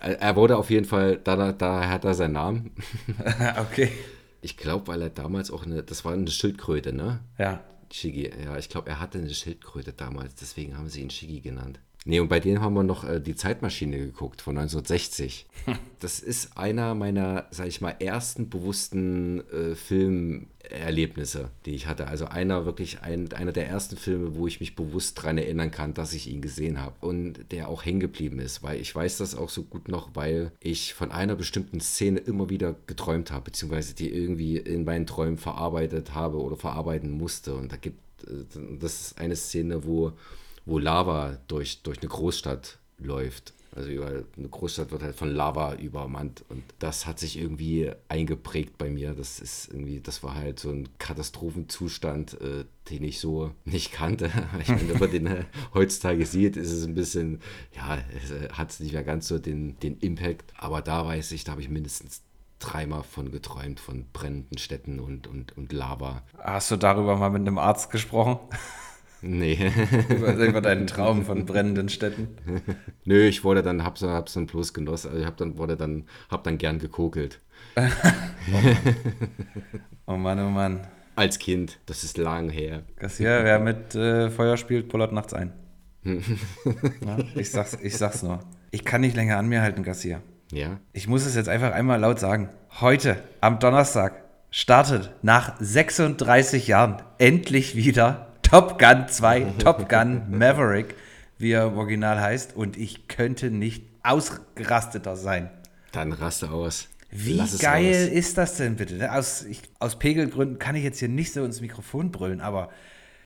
Er wurde auf jeden Fall, da, da hat er seinen Namen. okay. Ich glaube, weil er damals auch eine, das war eine Schildkröte, ne? Ja. Shiggy, ja, ich glaube, er hatte eine Schildkröte damals, deswegen haben sie ihn Shiggy genannt. Nee, und bei denen haben wir noch äh, die Zeitmaschine geguckt von 1960. das ist einer meiner, sag ich mal, ersten bewussten äh, Filmerlebnisse, die ich hatte. Also einer wirklich, ein, einer der ersten Filme, wo ich mich bewusst daran erinnern kann, dass ich ihn gesehen habe. Und der auch hängen geblieben ist, weil ich weiß das auch so gut noch, weil ich von einer bestimmten Szene immer wieder geträumt habe, beziehungsweise die irgendwie in meinen Träumen verarbeitet habe oder verarbeiten musste. Und da gibt, äh, das ist eine Szene, wo wo Lava durch, durch eine Großstadt läuft. Also über eine Großstadt wird halt von Lava übermannt und das hat sich irgendwie eingeprägt bei mir. Das ist irgendwie, das war halt so ein Katastrophenzustand, äh, den ich so nicht kannte. Ich meine, wenn man den äh, heutzutage sieht, ist es ein bisschen, ja, äh, hat es nicht mehr ganz so den, den Impact. Aber da weiß ich, da habe ich mindestens dreimal von geträumt, von brennenden Städten und, und, und Lava. Hast du darüber mal mit einem Arzt gesprochen? Nee. über, über deinen Traum von brennenden Städten? Nö, ich wurde dann, hab's, hab's dann bloß genossen. Also ich hab dann, wurde dann, hab dann gern gekokelt. oh, oh Mann, oh Mann. Als Kind, das ist lang her. Garcia, wer mit äh, Feuer spielt, pullert nachts ein. ja, ich, sag's, ich sag's nur. Ich kann nicht länger an mir halten, Garcia. Ja. Ich muss es jetzt einfach einmal laut sagen. Heute, am Donnerstag, startet nach 36 Jahren endlich wieder Top Gun 2, Top Gun Maverick, wie er im Original heißt. Und ich könnte nicht ausgerasteter sein. Dann raste aus. Wie geil aus. ist das denn bitte? Aus, ich, aus Pegelgründen kann ich jetzt hier nicht so ins Mikrofon brüllen, aber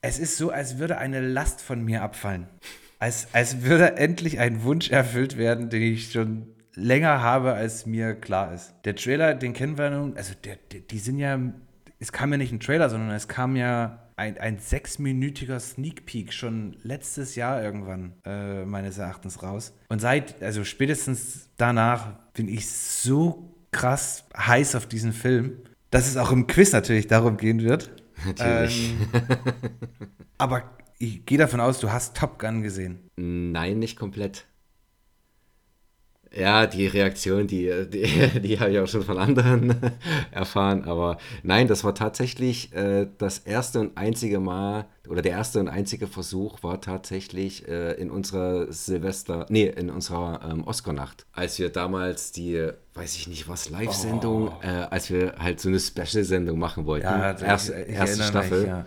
es ist so, als würde eine Last von mir abfallen. Als, als würde endlich ein Wunsch erfüllt werden, den ich schon länger habe, als mir klar ist. Der Trailer, den kennen wir nun, also der, der, die sind ja, es kam ja nicht ein Trailer, sondern es kam ja ein, ein sechsminütiger Sneak Peek schon letztes Jahr irgendwann äh, meines Erachtens raus. Und seit, also spätestens danach bin ich so krass heiß auf diesen Film, dass es auch im Quiz natürlich darum gehen wird. Natürlich. Ähm, aber ich gehe davon aus, du hast Top Gun gesehen. Nein, nicht komplett. Ja, die Reaktion, die, die, die habe ich auch schon von anderen erfahren. Aber nein, das war tatsächlich äh, das erste und einzige Mal, oder der erste und einzige Versuch war tatsächlich äh, in unserer Silvester, nee, in unserer ähm, Oscar-Nacht, als wir damals die, weiß ich nicht was, Live-Sendung, oh. äh, als wir halt so eine Special-Sendung machen wollten. Ja, erste, ich, ich erste Staffel. Mich, ja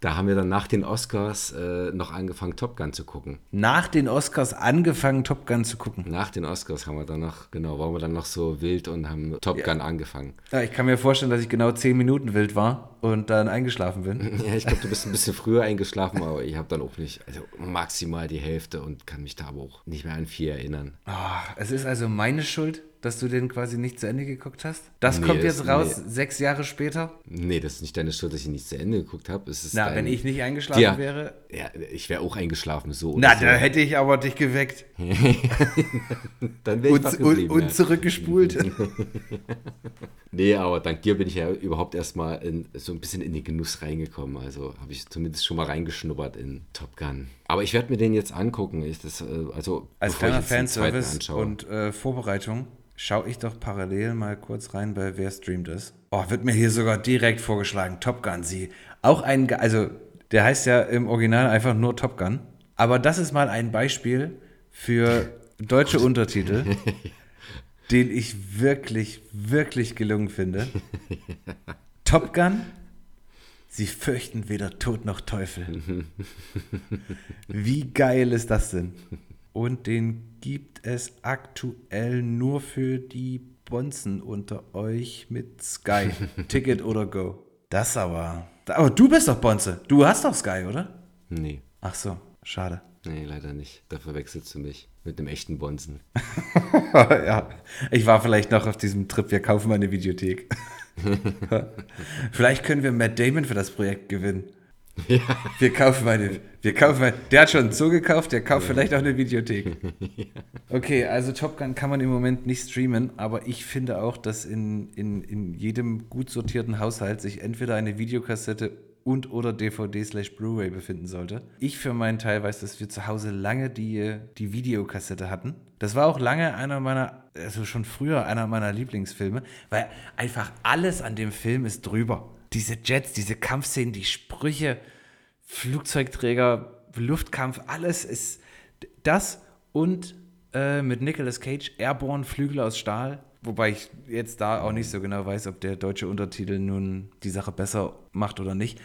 Da haben wir dann nach den Oscars äh, noch angefangen, Top Gun zu gucken. Nach den Oscars angefangen, Top Gun zu gucken. Nach den Oscars haben wir dann noch, genau, waren wir dann noch so wild und haben Top Gun angefangen. Ja, ich kann mir vorstellen, dass ich genau zehn Minuten wild war und dann eingeschlafen bin. Ja, ich glaube, du bist ein bisschen früher eingeschlafen, aber ich habe dann auch nicht, also maximal die Hälfte und kann mich da aber auch nicht mehr an viel erinnern. Ah, es ist also meine Schuld, dass du den quasi nicht zu Ende geguckt hast? Das Nee, kommt das- jetzt raus, nee. sechs Jahre später? Nee, das ist nicht deine Schuld, dass ich nicht zu Ende geguckt habe. Na, dein, wenn ich nicht eingeschlafen Ja. wäre. Ja, ich wäre auch eingeschlafen, so. Na, so. da hätte ich aber dich geweckt dann wäre ich und, und, geblieben. und ja. zurückgespult. Nee, aber dank dir bin ich ja überhaupt erstmal so ein bisschen in den Genuss reingekommen. Also habe ich zumindest schon mal reingeschnuppert in Top Gun. Aber ich werde mir den jetzt angucken. Ich das, äh, also, Als kleiner Fanservice und äh, Vorbereitung schaue ich doch parallel mal kurz rein, bei wer streamt ist. Oh, wird mir hier sogar direkt vorgeschlagen. Top Gun, sie. Auch ein, also der heißt ja im Original einfach nur Top Gun. Aber das ist mal ein Beispiel für deutsche Untertitel, den ich wirklich, wirklich gelungen finde. Top Gun, sie fürchten weder Tod noch Teufel. Wie geil ist das denn? Und den gibt es aktuell nur für die Bonzen unter euch mit Sky. Ticket oder Go. Das aber. Aber du bist doch Bonze. Du hast doch Sky, oder? Nee, Ach so, schade. nee, leider nicht. Da verwechselst du mich mit einem echten Bonzen. ja, ich war vielleicht noch auf diesem Trip, wir kaufen mal eine Videothek. vielleicht können wir Matt Damon für das Projekt gewinnen. Wir kaufen eine, wir kaufen eine, der hat schon einen Zoo gekauft, der kauft vielleicht auch eine Videothek. Okay, also Top Gun kann man im Moment nicht streamen, aber ich finde auch, dass in, in, in jedem gut sortierten Haushalt sich entweder eine Videokassette und oder DVD slash Blu-ray befinden sollte. Ich für meinen Teil weiß, dass wir zu Hause lange die, die Videokassette hatten. Das war auch lange einer meiner, also schon früher einer meiner Lieblingsfilme, weil einfach alles an dem Film ist drüber. Diese Jets, diese Kampfszenen, die Sprüche, Flugzeugträger, Luftkampf, alles ist das und äh, mit Nicolas Cage Airborne Flügel aus Stahl. Wobei ich jetzt da auch nicht so genau weiß, ob der deutsche Untertitel nun die Sache besser macht oder nicht.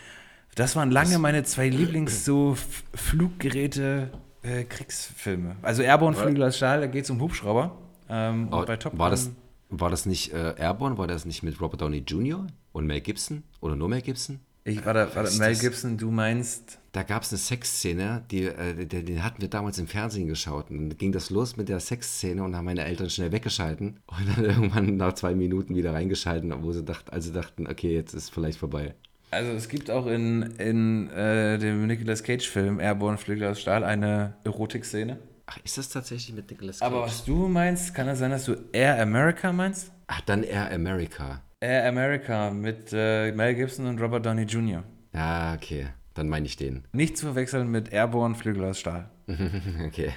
Das waren lange meine zwei Lieblings so Fluggeräte äh, Kriegsfilme. Also Airborne Flügel aus Stahl, da geht es um Hubschrauber. Ähm, und Aber bei Top war, das, war das nicht äh, Airborne? War das nicht mit Robert Downey Jr. und Mel Gibson? Oder nur Mel Gibson? Ich war da, war da ist Mel das? Gibson, du meinst Da gab es eine Sexszene, die, äh, die, die hatten wir damals im Fernsehen geschaut. Und dann ging das los mit der Sexszene und haben meine Eltern schnell weggeschalten und dann irgendwann nach zwei Minuten wieder reingeschalten, wo sie dachten, also dachten, okay, jetzt ist vielleicht vorbei. Also es gibt auch in, in äh, dem Nicolas Cage-Film Airborne Flügel aus Stahl eine Erotikszene. Ach, ist das tatsächlich mit Nicolas Cage? Aber was du meinst, kann es sein, dass du Air America meinst? Ach, dann Air America. Air America mit äh, Mel Gibson und Robert Downey Jr. Ja, okay. Dann meine ich den. Nicht zu verwechseln mit Airborne Flügel aus Stahl. Okay.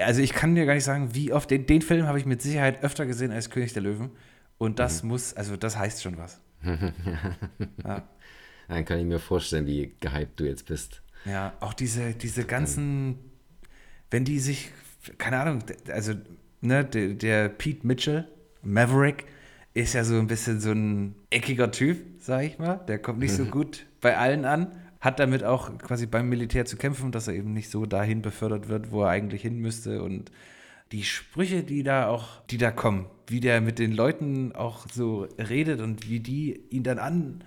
Also ich kann dir gar nicht sagen, wie oft. Den, den Film habe ich mit Sicherheit öfter gesehen als König der Löwen. Und das muss, also das heißt schon was. ja. Dann kann ich mir vorstellen, wie gehypt du jetzt bist. Ja, auch diese, diese ganzen, wenn die sich, keine Ahnung, also ne, der, der Pete Mitchell, Maverick, ist ja so ein bisschen so ein eckiger Typ, sag ich mal. Der kommt nicht so gut bei allen an. Hat damit auch quasi beim Militär zu kämpfen, dass er eben nicht so dahin befördert wird, wo er eigentlich hin müsste. Und die Sprüche, die da auch, die da kommen, wie der mit den Leuten auch so redet und wie die ihn dann an,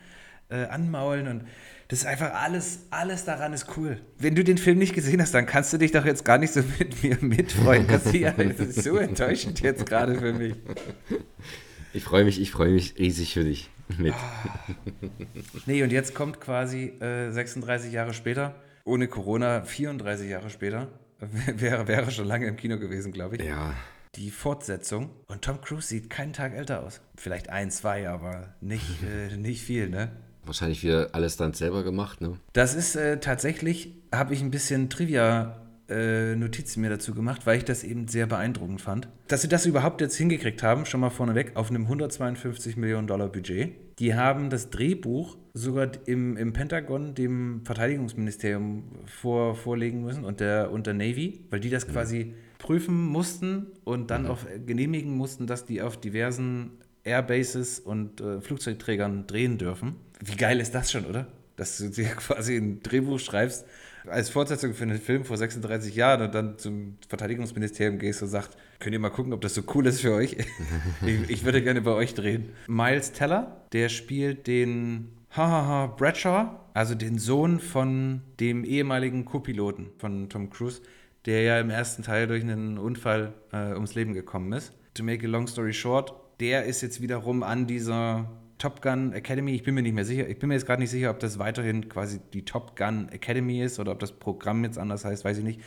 äh, anmaulen und das ist einfach alles, alles daran ist cool. Wenn du den Film nicht gesehen hast, dann kannst du dich doch jetzt gar nicht so mit mir mitfreuen. Das ist so enttäuschend jetzt gerade für mich. Ich freue mich, ich freue mich riesig für dich mit. Nee, und jetzt kommt quasi äh, 36 Jahre später, ohne Corona 34 Jahre später, wäre, wäre schon lange im Kino gewesen, glaube ich. Ja, Die Fortsetzung. Und Tom Cruise sieht keinen Tag älter aus. Vielleicht ein, zwei, aber nicht, äh, nicht viel, ne? wahrscheinlich wieder alles dann selber gemacht, ne? Das ist äh, tatsächlich, habe ich ein bisschen Trivia-Notizen mir dazu gemacht, weil ich das eben sehr beeindruckend fand. Dass sie das überhaupt jetzt hingekriegt haben, schon mal vorneweg, auf einem 152 Millionen Dollar Budget. Die haben das Drehbuch sogar im, im Pentagon dem Verteidigungsministerium vor, vorlegen müssen und der, und der Navy, weil die das quasi prüfen mussten und dann auch genehmigen mussten, dass die auf diversen Airbases und äh, Flugzeugträgern drehen dürfen. Wie geil ist das schon, oder? dass du dir quasi ein Drehbuch schreibst als Fortsetzung für einen Film vor 36 Jahren und dann zum Verteidigungsministerium gehst und sagst, könnt ihr mal gucken, ob das so cool ist für euch? ich, ich würde gerne bei euch drehen. Miles Teller, der spielt den Hahaha Bradshaw, also den Sohn von dem ehemaligen Co-Piloten von Tom Cruise, der ja im ersten Teil durch einen Unfall äh, ums Leben gekommen ist. To make a long story short, der ist jetzt wiederum an dieser Top Gun Academy. Ich bin mir nicht mehr sicher. Ich bin mir jetzt gerade nicht sicher, ob das weiterhin quasi die Top Gun Academy ist oder ob das Programm jetzt anders heißt, weiß ich nicht.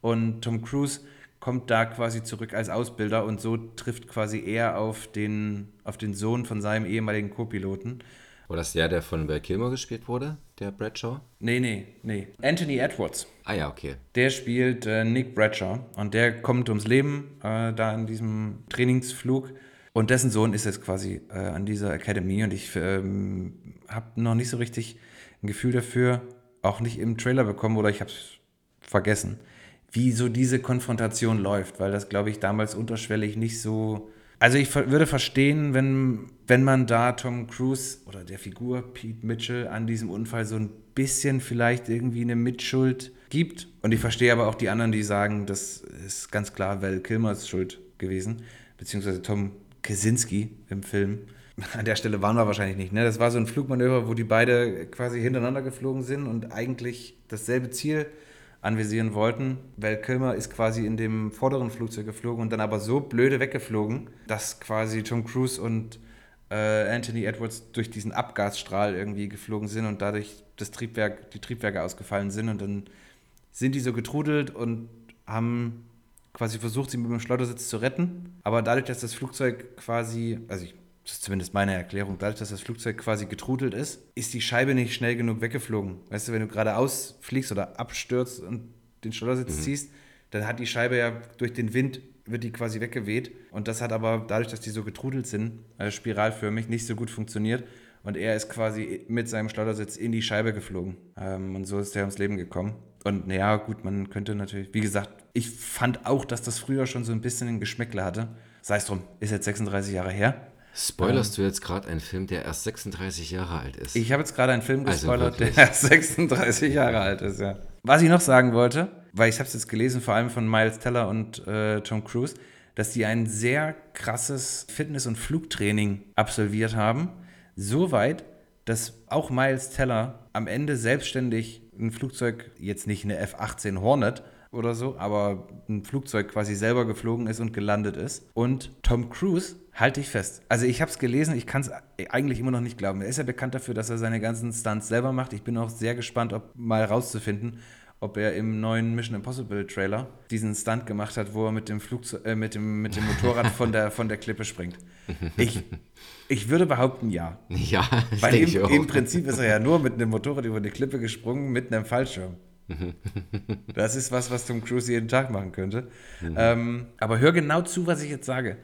Und Tom Cruise kommt da quasi zurück als Ausbilder und so trifft quasi er auf den, auf den Sohn von seinem ehemaligen Co-Piloten. War das der, der von Val Kilmer gespielt wurde, der Bradshaw? Nee, nee, nee. Anthony Edwards. Ah ja, okay. Der spielt äh, Nick Bradshaw und der kommt ums Leben äh, da in diesem Trainingsflug und dessen Sohn ist jetzt quasi äh, an dieser Academy und ich ähm, habe noch nicht so richtig ein Gefühl dafür, auch nicht im Trailer bekommen oder ich habe es vergessen, wie so diese Konfrontation läuft, weil das, glaube ich, damals unterschwellig nicht so. Also ich würde verstehen, wenn, wenn man da Tom Cruise oder der Figur Pete Mitchell an diesem Unfall so ein bisschen vielleicht irgendwie eine Mitschuld gibt. Und ich verstehe aber auch die anderen, die sagen, das ist ganz klar Val Kilmers Schuld gewesen, beziehungsweise Tom Kaczynski im Film. An der Stelle waren wir wahrscheinlich nicht. Ne? Das war so ein Flugmanöver, wo die beide quasi hintereinander geflogen sind und eigentlich dasselbe Ziel anvisieren wollten. Val Kilmer ist quasi in dem vorderen Flugzeug geflogen und dann aber so blöde weggeflogen, dass quasi Tom Cruise und äh, Anthony Edwards durch diesen Abgasstrahl irgendwie geflogen sind und dadurch das Triebwerk, die Triebwerke ausgefallen sind und dann sind die so getrudelt und haben quasi versucht, sie mit dem Schleudersitz zu retten. Aber dadurch, dass das Flugzeug quasi, also ich, das ist zumindest meine Erklärung, dadurch, dass das Flugzeug quasi getrudelt ist, ist die Scheibe nicht schnell genug weggeflogen. Weißt du, wenn du geradeaus fliegst oder abstürzt und den Schleudersitz mhm. ziehst, dann hat die Scheibe ja durch den Wind wird die quasi weggeweht. Und das hat aber dadurch, dass die so getrudelt sind, also spiralförmig, nicht so gut funktioniert. Und er ist quasi mit seinem Schleudersitz in die Scheibe geflogen. Ähm, und so ist er ums Leben gekommen. Und naja, gut, man könnte natürlich, wie gesagt, ich fand auch, dass das früher schon so ein bisschen ein Geschmäckle hatte. Sei es drum, ist jetzt 36 Jahre her. Spoilerst ähm, du jetzt gerade einen Film, der erst 36 Jahre alt ist? Ich habe jetzt gerade einen Film also gespoilert, also der erst 36 Jahre alt ist, ja. Was ich noch sagen wollte, weil ich habe es jetzt gelesen, vor allem von Miles Teller und äh, Tom Cruise, dass die ein sehr krasses Fitness- und Flugtraining absolviert haben. Soweit, dass auch Miles Teller am Ende selbstständig ein Flugzeug, jetzt nicht eine F-18 Hornet oder so, aber ein Flugzeug quasi selber geflogen ist und gelandet ist. Und Tom Cruise, halte ich fest. Also ich habe es gelesen, ich kann es eigentlich immer noch nicht glauben. Er ist ja bekannt dafür, dass er seine ganzen Stunts selber macht. Ich bin auch sehr gespannt, ob mal rauszufinden, ob er im neuen Mission Impossible Trailer diesen Stunt gemacht hat, wo er mit dem Flugzeug, äh, mit dem, mit dem Motorrad von der, von der Klippe springt. Ich, ich würde behaupten, ja. Ja, das Weil im, ich auch. im Prinzip ist er ja nur mit einem Motorrad über die Klippe gesprungen, mit einem Fallschirm. das ist was, was Tom Cruise jeden Tag machen könnte. Mhm. Ähm, aber hör genau zu, was ich jetzt sage.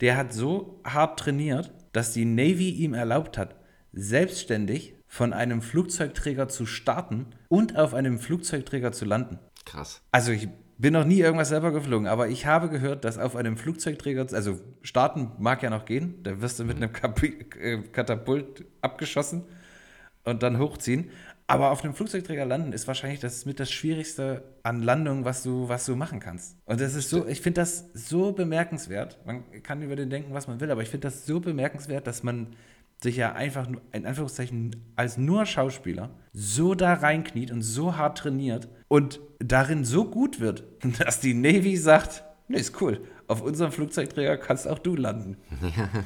Der hat so hart trainiert, dass die Navy ihm erlaubt hat, selbstständig von einem Flugzeugträger zu starten und auf einem Flugzeugträger zu landen. Krass. Also ich bin noch nie irgendwas selber geflogen, aber ich habe gehört, dass auf einem Flugzeugträger, also starten mag ja noch gehen, da wirst du mit einem äh, Katapult abgeschossen und dann hochziehen. Aber auf einem Flugzeugträger landen ist wahrscheinlich das mit das Schwierigste an Landung, was du, was du machen kannst. Und das ist so, ich finde das so bemerkenswert. Man kann über den denken, was man will, aber ich finde das so bemerkenswert, dass man sich ja einfach, in Anführungszeichen, als nur Schauspieler so da reinkniet und so hart trainiert und darin so gut wird, dass die Navy sagt, nee, ist cool, auf unserem Flugzeugträger kannst auch du landen.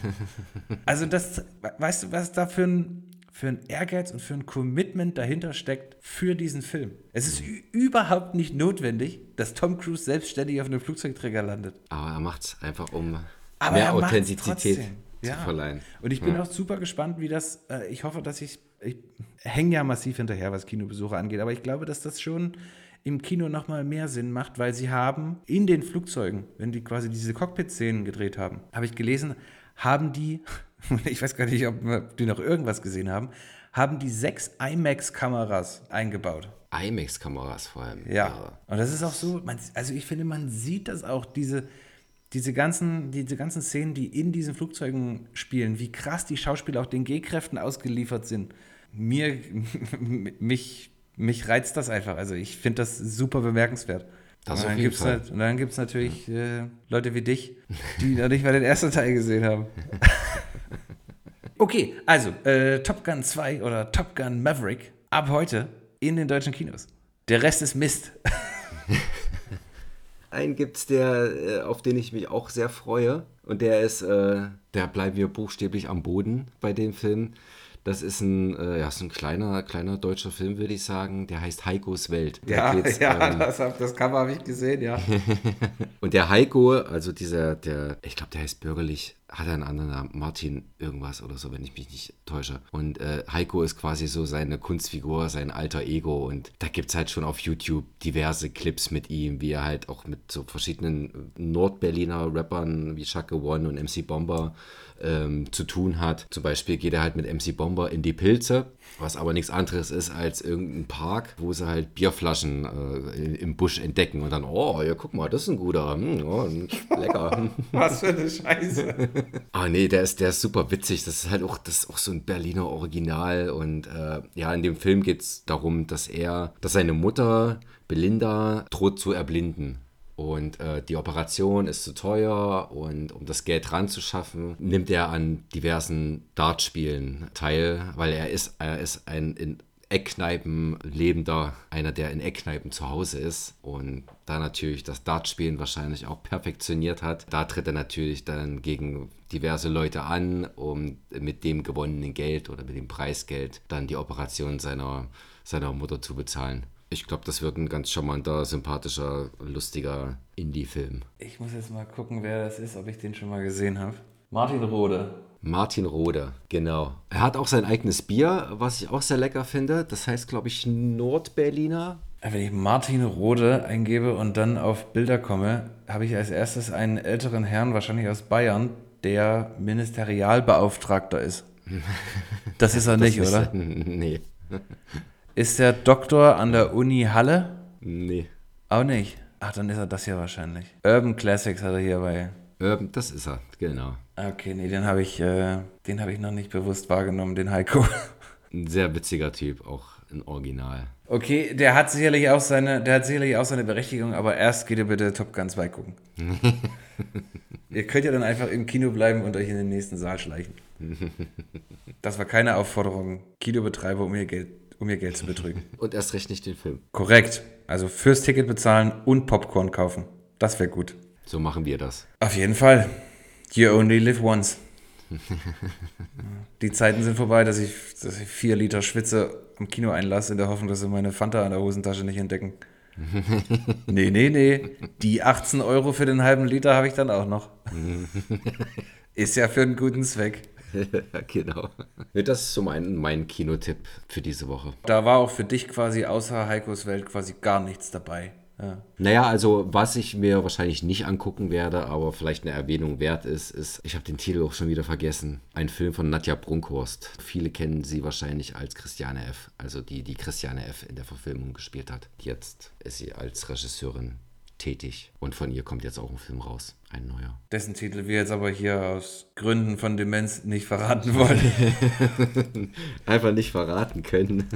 also das, weißt du, was da für ein, für ein Ehrgeiz und für ein Commitment dahinter steckt für diesen Film. Es ist überhaupt nicht notwendig, dass Tom Cruise selbstständig auf einem Flugzeugträger landet. Aber er macht es einfach um Aber mehr Authentizität ja. zu verleihen. Und ich bin ja. auch super gespannt, wie das, äh, ich hoffe, dass ich, ich hänge ja massiv hinterher, was Kinobesuche angeht, aber ich glaube, dass das schon im Kino nochmal mehr Sinn macht, weil sie haben in den Flugzeugen, wenn die quasi diese Cockpit-Szenen gedreht haben, habe ich gelesen, haben die, ich weiß gar nicht, ob die noch irgendwas gesehen haben, haben die sechs IMAX-Kameras eingebaut. IMAX-Kameras vor allem. Ja. ja. Und das ist auch so, man, also ich finde, man sieht das auch, diese, diese ganzen, diese ganzen Szenen, die in diesen Flugzeugen spielen, wie krass die Schauspieler auch den G-Kräften ausgeliefert sind. mir, mich, mich reizt das einfach. Also ich finde das super bemerkenswert. Das und dann gibt's halt- und dann gibt es natürlich äh, Leute wie dich, die noch nicht mal den ersten Teil gesehen haben. okay, also äh, Top Gun 2 oder Top Gun Maverick ab heute in den deutschen Kinos. Der Rest ist Mist. Einen gibt's, der, äh, auf den ich mich auch sehr freue. Und der ist, äh, der bleiben wir buchstäblich am Boden bei dem Film. Das ist ein, äh, ja, so ein kleiner, kleiner deutscher Film, würde ich sagen. Der heißt Heikos Welt. Da geht's, ähm, das, hab- das Cover habe ich gesehen, ja. Und der Heiko, also dieser, der, ich glaube, der heißt bürgerlich, hat er einen anderen Namen, Martin irgendwas oder so, wenn ich mich nicht täusche. Und äh, Heiko ist quasi so seine Kunstfigur, sein alter Ego. Und da gibt es halt schon auf YouTube diverse Clips mit ihm, wie er halt auch mit so verschiedenen Nordberliner Rappern wie Shaka One und MC Bomber ähm, zu tun hat. Zum Beispiel geht er halt mit MC Bomber in die Pilze, was aber nichts anderes ist als irgendein Park, wo sie halt Bierflaschen äh, im Busch entdecken und dann, oh, ja, guck mal, das ist ein guter, hm, oh, lecker. Was für eine Scheiße. Ah nee, der ist, der ist super witzig. Das ist halt auch, das auch so ein Berliner Original. Und äh, ja, in dem Film geht es darum, dass er, dass seine Mutter, Belinda, droht zu erblinden. Und äh, die Operation ist zu teuer und um das Geld ranzuschaffen, nimmt er an diversen Dartspielen teil, weil er ist, er ist ein in Eckkneipen lebender, einer, der in Eckkneipen zu Hause ist und da natürlich das Dartspielen wahrscheinlich auch perfektioniert hat. Da tritt er natürlich dann gegen diverse Leute an, um mit dem gewonnenen Geld oder mit dem Preisgeld dann die Operation seiner, seiner Mutter zu bezahlen. Ich glaube, das wird ein ganz charmanter, sympathischer, lustiger Indie-Film. Ich muss jetzt mal gucken, wer das ist, ob ich den schon mal gesehen habe. Martin Rode. Martin Rode, genau. Er hat auch sein eigenes Bier, was ich auch sehr lecker finde. Das heißt, glaube ich, Nordberliner. Wenn ich Martin Rode eingebe und dann auf Bilder komme, habe ich als erstes einen älteren Herrn, wahrscheinlich aus Bayern, der Ministerialbeauftragter ist. Das ist er nicht, ist- oder? nee. Ist der Doktor an der Uni Halle? Nee. Auch nicht. Ach, dann ist er das hier wahrscheinlich. Urban Classics hat er hier bei. Urban, das ist er, genau. Okay, nee, den habe ich, äh, den habe ich noch nicht bewusst wahrgenommen, den Heiko. Ein sehr witziger Typ, auch ein Original. Okay, der hat sicherlich auch seine, der hat sicherlich auch seine Berechtigung, aber erst geht ihr bitte Top Gun 2 gucken. ihr könnt ja dann einfach im Kino bleiben und euch in den nächsten Saal schleichen. Das war keine Aufforderung, Kinobetreiber, um ihr Geld, um ihr Geld zu betrügen. Und erst recht nicht den Film. Korrekt. Also fürs Ticket bezahlen und Popcorn kaufen. Das wäre gut. So machen wir das. Auf jeden Fall. You only live once. Die Zeiten sind vorbei, dass ich, dass ich vier Liter schwitze am Kino einlasse, in der Hoffnung, dass sie meine Fanta an der Hosentasche nicht entdecken. Nee, nee, nee. Die 18 Euro für den halben Liter habe ich dann auch noch. Ist ja für einen guten Zweck. genau. Das ist so mein, mein Kinotipp für diese Woche. Da war auch für dich quasi außer Heikos Welt quasi gar nichts dabei. Ja. Naja, also was ich mir wahrscheinlich nicht angucken werde, aber vielleicht eine Erwähnung wert ist, ist, ich habe den Titel auch schon wieder vergessen, ein Film von Nadja Brunkhorst. Viele kennen sie wahrscheinlich als Christiane F., also die, die Christiane F. in der Verfilmung gespielt hat. Jetzt ist sie als Regisseurin tätig und von ihr kommt jetzt auch ein Film raus, ein neuer. Dessen Titel wir jetzt aber hier aus Gründen von Demenz nicht verraten wollen. Einfach nicht verraten können.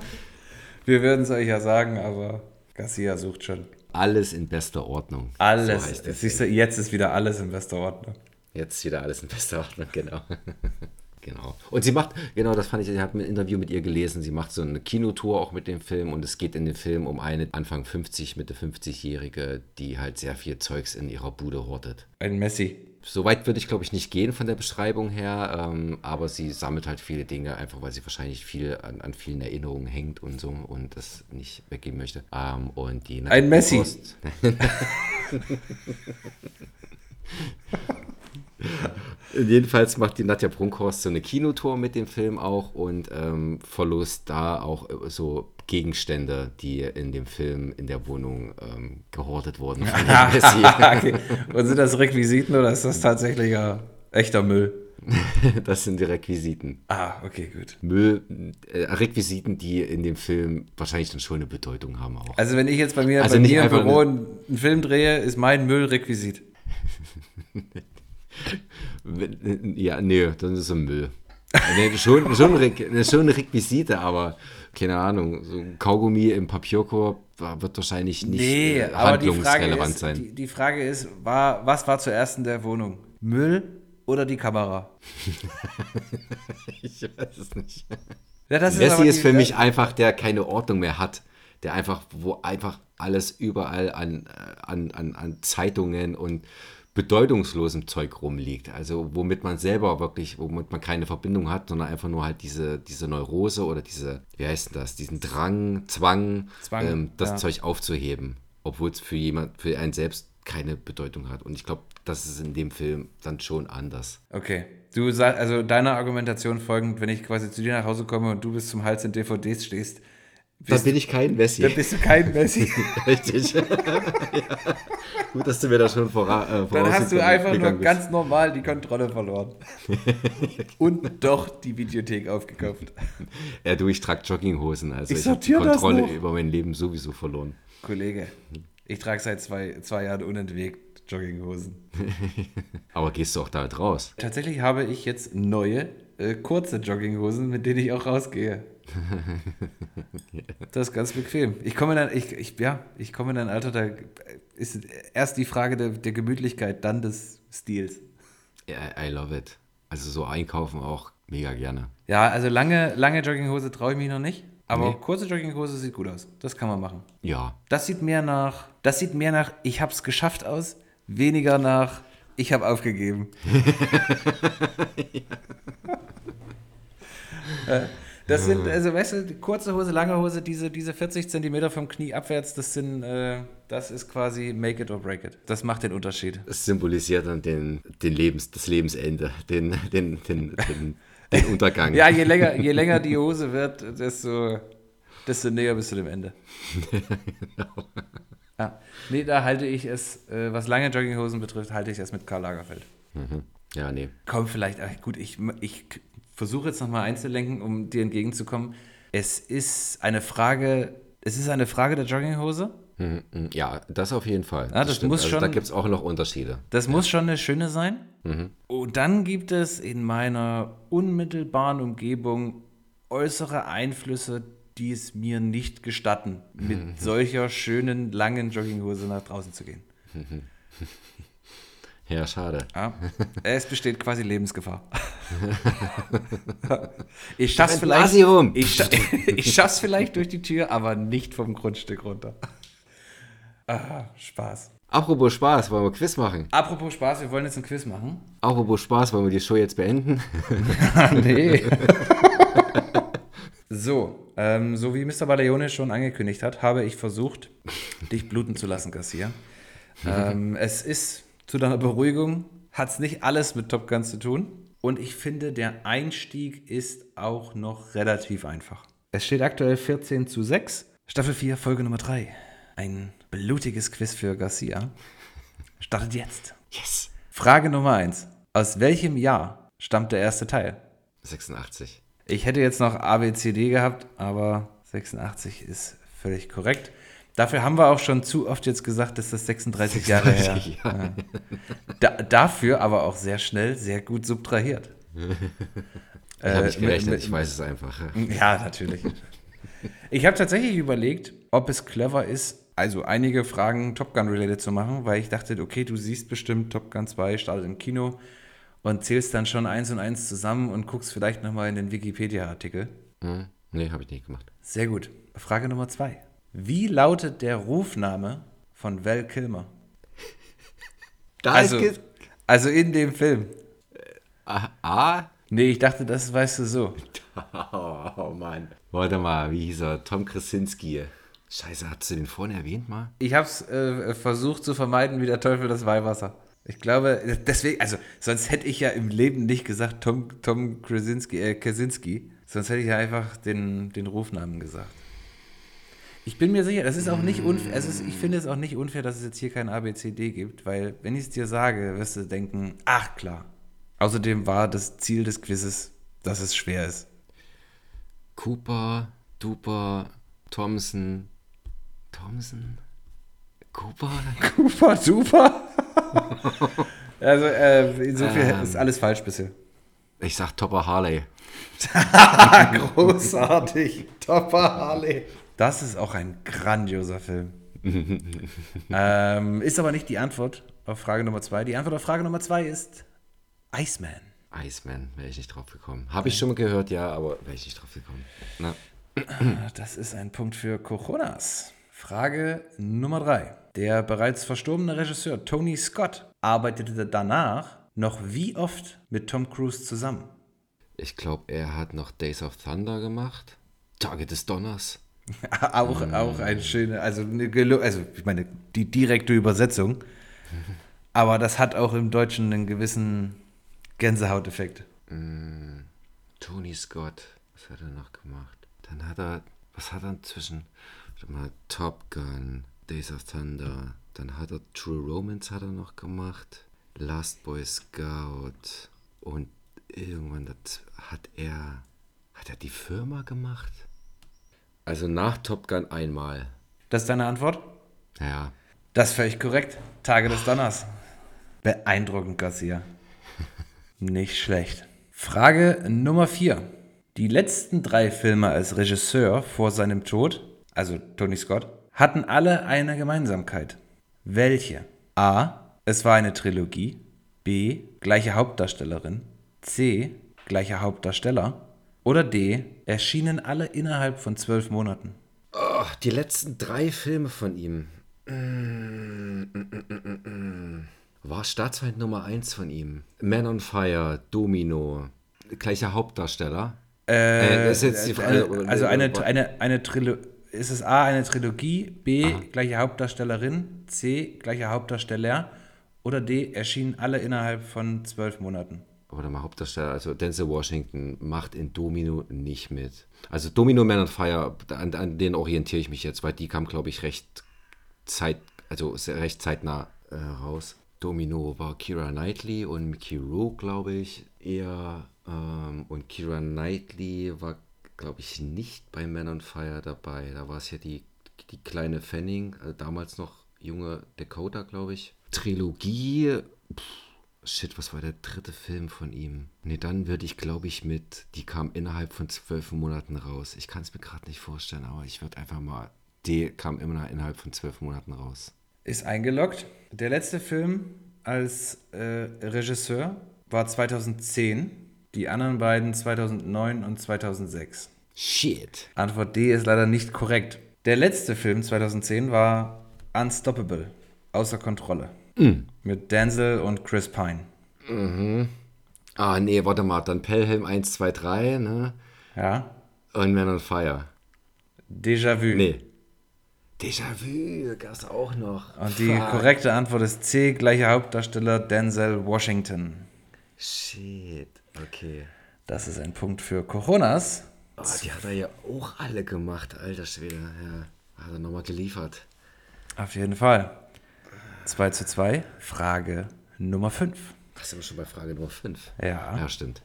Wir würden es euch ja sagen, aber Garcia sucht schon. Alles in bester Ordnung. Alles. So Siehst du, jetzt ist wieder alles in bester Ordnung. Jetzt wieder alles in bester Ordnung, genau. genau. Und sie macht, genau, das fand ich, ich habe ein Interview mit ihr gelesen, sie macht so eine Kinotour auch mit dem Film und es geht in dem Film um eine Anfang 50, Mitte 50-Jährige, die halt sehr viel Zeugs in ihrer Bude hortet. Ein Messi. So weit würde ich, glaube ich, nicht gehen von der Beschreibung her, ähm, aber sie sammelt halt viele Dinge, einfach weil sie wahrscheinlich viel an, an vielen Erinnerungen hängt und so und das nicht weggeben möchte. Ähm, und die Ein Messi. Jedenfalls macht die Nadja Brunkhorst so eine Kinotour mit dem Film auch und ähm, verlost da auch äh, so Gegenstände, die in dem Film in der Wohnung ähm, gehortet wurden. Okay. Und sind das Requisiten oder ist das tatsächlich ja echter Müll? Das sind die Requisiten. Ah, okay, gut. Müll, äh, Requisiten, die in dem Film wahrscheinlich dann schon eine Bedeutung haben auch. Also wenn ich jetzt bei mir, Also bei mir im Büro einen Film drehe, ist mein Müll Requisit. Ja, nee, dann ist es Müll. nee, schon, schon, eine, schon Requisite, aber keine Ahnung, so ein Kaugummi im Papierkorb wird wahrscheinlich nicht Nee, äh, handlungsrelevant ist, sein. die, die Frage ist, war, was war zuerst in der Wohnung? Müll oder die Kamera? ich weiß es nicht. Ja, das Messi ist die- für mich einfach, der keine Ordnung mehr hat. Der einfach, wo einfach alles überall an, äh, an, an, an Zeitungen und bedeutungslosem Zeug rumliegt. Also womit man selber wirklich, womit man keine Verbindung hat, sondern einfach nur halt diese, diese Neurose oder diese, wie heißt das, diesen Drang, Zwang, Zwang, ähm, das ja. Zeug aufzuheben. Obwohl es für jemand, für einen selbst keine Bedeutung hat. Und ich glaube, das ist in dem Film dann schon anders. Okay. Du sagst, also deiner Argumentation folgend, wenn ich quasi zu dir nach Hause komme und du bis zum Hals in DVDs stehst, Dann bist, bin ich kein Messi. dann bist du kein Messi. Richtig. ja. Gut, dass du mir da schon vora, äh, Dann hast du einfach nur bist. ganz normal die Kontrolle verloren. und doch die Videothek aufgekauft. Ja, du, ich trage Jogginghosen. Also Ich ich, habe die Kontrolle über mein Leben sowieso verloren. Kollege, ich trage seit zwei, zwei Jahren unentwegt Jogginghosen. Aber gehst du auch damit raus? Tatsächlich habe ich jetzt neue, äh, kurze Jogginghosen, mit denen ich auch rausgehe. Das ist ganz bequem. Ich komme in ein, ich, ich, ja, ich komme in ein Alter, da ist erst die Frage der, der Gemütlichkeit, dann des Stils. Ja, I love it. Also so einkaufen auch mega gerne. Ja, also lange, lange Jogginghose traue ich mich noch nicht, aber Nee. kurze Jogginghose sieht gut aus. Das kann man machen. Ja. Das sieht mehr nach, das sieht mehr nach, ich hab's geschafft aus, weniger nach, ich habe aufgegeben. Äh, Das sind, also weißt du, kurze Hose, lange Hose, diese, diese 40 Zentimeter vom Knie abwärts, das sind, äh, das ist quasi make it or break it. Das macht den Unterschied. Es symbolisiert dann den, den Lebens, das Lebensende, den, den, den, den, den Untergang. Ja, je länger, je länger die Hose wird, desto, desto näher bist du dem Ende. Ja. Nee, da halte ich es, äh, was lange Jogginghosen betrifft, halte ich es mit Karl Lagerfeld. Mhm. Ja, nee. Komm, vielleicht, ach, gut, ich, ich versuche jetzt nochmal einzulenken, um dir entgegenzukommen. Es ist eine Frage, es ist eine Frage der Jogginghose. Mhm, mhm. Ja, das auf jeden Fall. Ja, das muss also schon- Da gibt es auch noch Unterschiede. Das muss schon eine schöne sein. Und dann gibt es in meiner unmittelbaren Umgebung äußere Einflüsse, die es mir nicht gestatten, mit solcher schönen, langen Jogginghose nach draußen zu gehen. Ja, schade. Ja, es besteht quasi Lebensgefahr. Ich schaff's vielleicht, ich, scha ich schaff's vielleicht durch die Tür, aber nicht vom Grundstück runter. Ah, Spaß. Apropos Spaß, wollen wir Quiz machen? Apropos Spaß, wir wollen jetzt ein Quiz machen. Apropos Spaß, wollen wir die Show jetzt beenden? nee. so, ähm, so wie Mr. Baleone schon angekündigt hat, habe ich versucht, dich bluten zu lassen, Garcia. ähm, es ist zu deiner Beruhigung, hat es nicht alles mit Top Gun zu tun. Und ich finde, der Einstieg ist auch noch relativ einfach. Es steht aktuell 14 zu 6. Staffel 4, Folge Nummer 3. Ein blutiges Quiz für Garcia. Startet jetzt. Yes. Frage Nummer 1. Aus welchem Jahr stammt der erste Teil? 86. Ich hätte jetzt noch A, B, C, D gehabt, aber 86 ist völlig korrekt. Dafür haben wir auch schon zu oft jetzt gesagt, dass das 36 Jahre her. 36 Jahre. Ja. Da, dafür aber auch sehr schnell, sehr gut subtrahiert. Ich habe nicht Äh, mit- gerechnet, mit- ich weiß es einfach. Ja, natürlich. Ich habe tatsächlich überlegt, ob es clever ist, also einige Fragen Top Gun related zu machen, weil ich dachte, okay, du siehst bestimmt Top Gun 2 startet im Kino und zählst dann schon eins und eins zusammen und guckst vielleicht nochmal in den Wikipedia-Artikel. Hm? Nee, habe ich nicht gemacht. Sehr gut. Frage Nummer zwei. Wie lautet der Rufname von Val Kilmer? Da Also, ist also in dem Film. A, A? Nee, ich dachte, das weißt du so. Oh, oh Mann. Warte mal, wie hieß er? Tom Krasinski. Scheiße, hast du den vorhin erwähnt mal? Ich habe es äh, versucht zu vermeiden, wie der Teufel das Weihwasser. Ich glaube, deswegen, also sonst hätte ich ja im Leben nicht gesagt Tom, Tom Krasinski, äh, Krasinski. Sonst hätte ich ja einfach den, den Rufnamen gesagt. Ich bin mir sicher, das ist auch nicht unfair, es ist, ich finde es auch nicht unfair, dass es jetzt hier kein ABCD gibt, weil wenn ich es dir sage, wirst du denken, ach klar. Außerdem war das Ziel des Quizzes, dass es schwer ist. Cooper, Duper, Thompson. Thompson? Cooper? Super, super. also äh, insofern ist alles falsch bisher. Ich sag Topper Harley. Großartig. Topper Harley. Das ist auch ein grandioser Film. ähm, ist aber nicht die Antwort auf Frage Nummer zwei. Die Antwort auf Frage Nummer zwei ist Iceman. Iceman, wäre ich nicht drauf gekommen. Habe ich schon mal gehört, ja, aber wäre ich nicht drauf gekommen. Na. Das ist ein Punkt für Coronas. Frage Nummer drei. Der bereits verstorbene Regisseur Tony Scott arbeitete danach noch wie oft mit Tom Cruise zusammen? Ich glaube, er hat noch Days of Thunder gemacht. Tage des Donners. auch, auch ein schöner, also, eine also ich meine, die direkte Übersetzung. Aber das hat auch im Deutschen einen gewissen Gänsehauteffekt. Tony Scott, was hat er noch gemacht? Dann hat er, was hat er zwischen, warte mal, Top Gun, Days of Thunder, dann hat er True Romance hat er noch gemacht, Last Boy Scout und irgendwann hat er, hat er die Firma gemacht? Also nach Top Gun einmal. Das ist deine Antwort? Ja, Das ist völlig korrekt. Tage des Donners. Beeindruckend, Garcia. Nicht schlecht. Frage Nummer 4. Die letzten drei Filme als Regisseur vor seinem Tod, also Tony Scott, hatten alle eine Gemeinsamkeit. Welche? A. Es war eine Trilogie. B. Gleiche Hauptdarstellerin. C. Gleicher Hauptdarsteller. Oder D. Erschienen alle innerhalb von zwölf Monaten. Ach, die letzten drei Filme von ihm. Mm, mm, mm, mm, mm. War Staatsfeind Nummer 1 von ihm. Man on Fire, Domino, gleicher Hauptdarsteller. Äh, jetzt die Frage. Eine, also eine, eine, eine Trilogie. Ist es A, eine Trilogie, B, gleiche Hauptdarstellerin, C, gleicher Hauptdarsteller oder D, erschienen alle innerhalb von zwölf Monaten? Oder mal Hauptdarsteller, also Denzel Washington macht in Domino nicht mit. Also Domino, Man on Fire, an, an den orientiere ich mich jetzt, weil die kam, glaube ich, recht zeit, also recht zeitnah äh, raus. Domino war Kira Knightley und Mickey Rourke, glaube ich, eher. Ähm, und Kira Knightley war, glaube ich, nicht bei Man on Fire dabei. Da war es ja die, die kleine Fanning, also damals noch junge Dakota, glaube ich. Trilogie, pff, Shit, was war der dritte Film von ihm? Nee, dann würde ich, glaube ich, mit, die kam innerhalb von zwölf Monaten raus. Ich kann es mir gerade nicht vorstellen, aber ich würde einfach mal, die kam immer innerhalb von zwölf Monaten raus. Ist eingeloggt. Der letzte Film als äh, Regisseur war 2010, die anderen beiden 2009 und 2006. Shit. Antwort D ist leider nicht korrekt. Der letzte Film 2010 war Unstoppable, außer Kontrolle. Mit Denzel und Chris Pine. Ah, nee, warte mal, dann Pelham 1, 2, 3, ne? Ja? Und Man on Fire. Déjà-vu. Nee. Déjà-vu gab's auch noch. Und die Fuck. korrekte Antwort ist C, gleicher Hauptdarsteller Denzel Washington. Shit, okay. Das ist ein Punkt für Coronas. Oh, die hat er ja auch alle gemacht, alter Schwede. Ja, hat er nochmal geliefert. Auf jeden Fall. 2 zu 2. Frage Nummer 5. Ach, sind wir schon bei Frage Nummer 5? Ja. Ja, stimmt.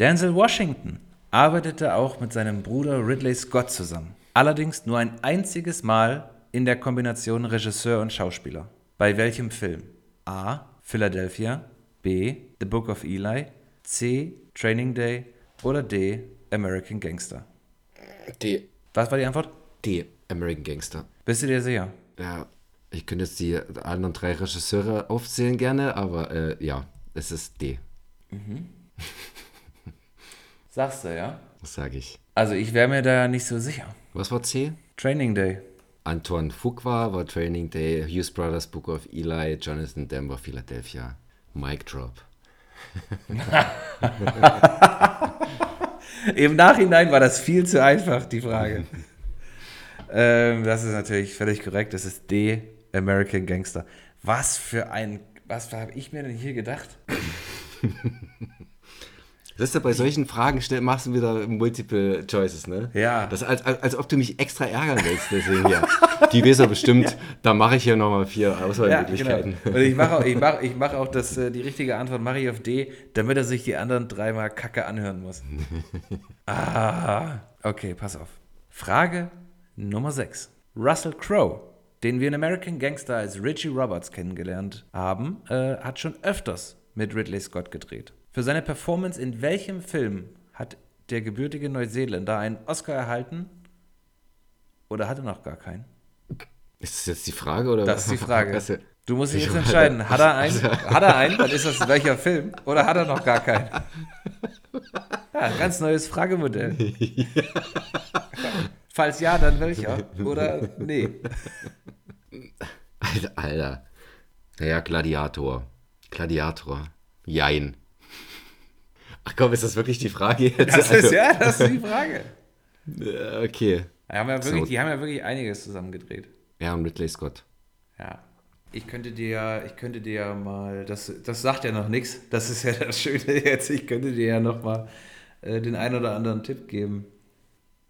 Denzel Washington arbeitete auch mit seinem Bruder Ridley Scott zusammen. Allerdings nur ein einziges Mal in der Kombination Regisseur und Schauspieler. Bei welchem Film? A. Philadelphia. B. The Book of Eli. C. Training Day. Oder D. American Gangster. Die, Was war die Antwort? die American Gangster. Bist du dir sicher? Ja, ich könnte jetzt die anderen drei Regisseure aufzählen gerne, aber äh, ja, es ist D. Sagst du, ja? Was sage ich? Also ich wäre mir da nicht so sicher. Was war C? Training Day. Antoine Fuqua war Training Day, Hughes Brothers Book of Eli, Jonathan Denver, Philadelphia. Mic Drop. Im Nachhinein war das viel zu einfach, die Frage. ähm, das ist natürlich völlig korrekt. Das ist D, American Gangster. Was für ein. Was habe ich mir denn hier gedacht? Das ist ja bei solchen Fragen machst du wieder Multiple Choices, ne? Ja. Das als, als, als ob du mich extra ärgern willst, deswegen ja. Die weiß er bestimmt, da mache ich hier nochmal vier Auswahlmöglichkeiten. genau. Und ich mache auch, ich mach, ich mach auch das, äh, die richtige Antwort mache ich auf D, damit er sich die anderen dreimal Kacke anhören muss. ah, okay, pass auf. Frage Nummer 6. Russell Crowe, den wir in American Gangster als Richie Roberts kennengelernt haben, äh, hat schon öfters mit Ridley Scott gedreht. Für seine Performance in welchem Film hat der gebürtige Neuseeländer einen Oscar erhalten oder hat er noch gar keinen? Ist das jetzt die Frage? Oder? Das ist die Frage. Also, Du musst dich Ich jetzt entscheiden. Hat er einen? Hat er einen? Dann ist das welcher Film? Oder hat er noch gar keinen? Ja, ganz neues Fragemodell. Falls ja, dann welcher? Oder nee? Alter, Alter. Naja, Gladiator. Gladiator. Jein. Ach komm, ist das wirklich die Frage jetzt? Das Also, ist ja, das ist die Frage. Okay. Die haben ja wirklich, So. die haben ja wirklich einiges zusammen gedreht. Ja, und Ridley Scott. Ja. Ich könnte dir ja, ich könnte dir ja mal, das, das sagt ja noch nichts. Das ist ja das Schöne jetzt. Ich könnte dir ja noch mal äh, den einen oder anderen Tipp geben.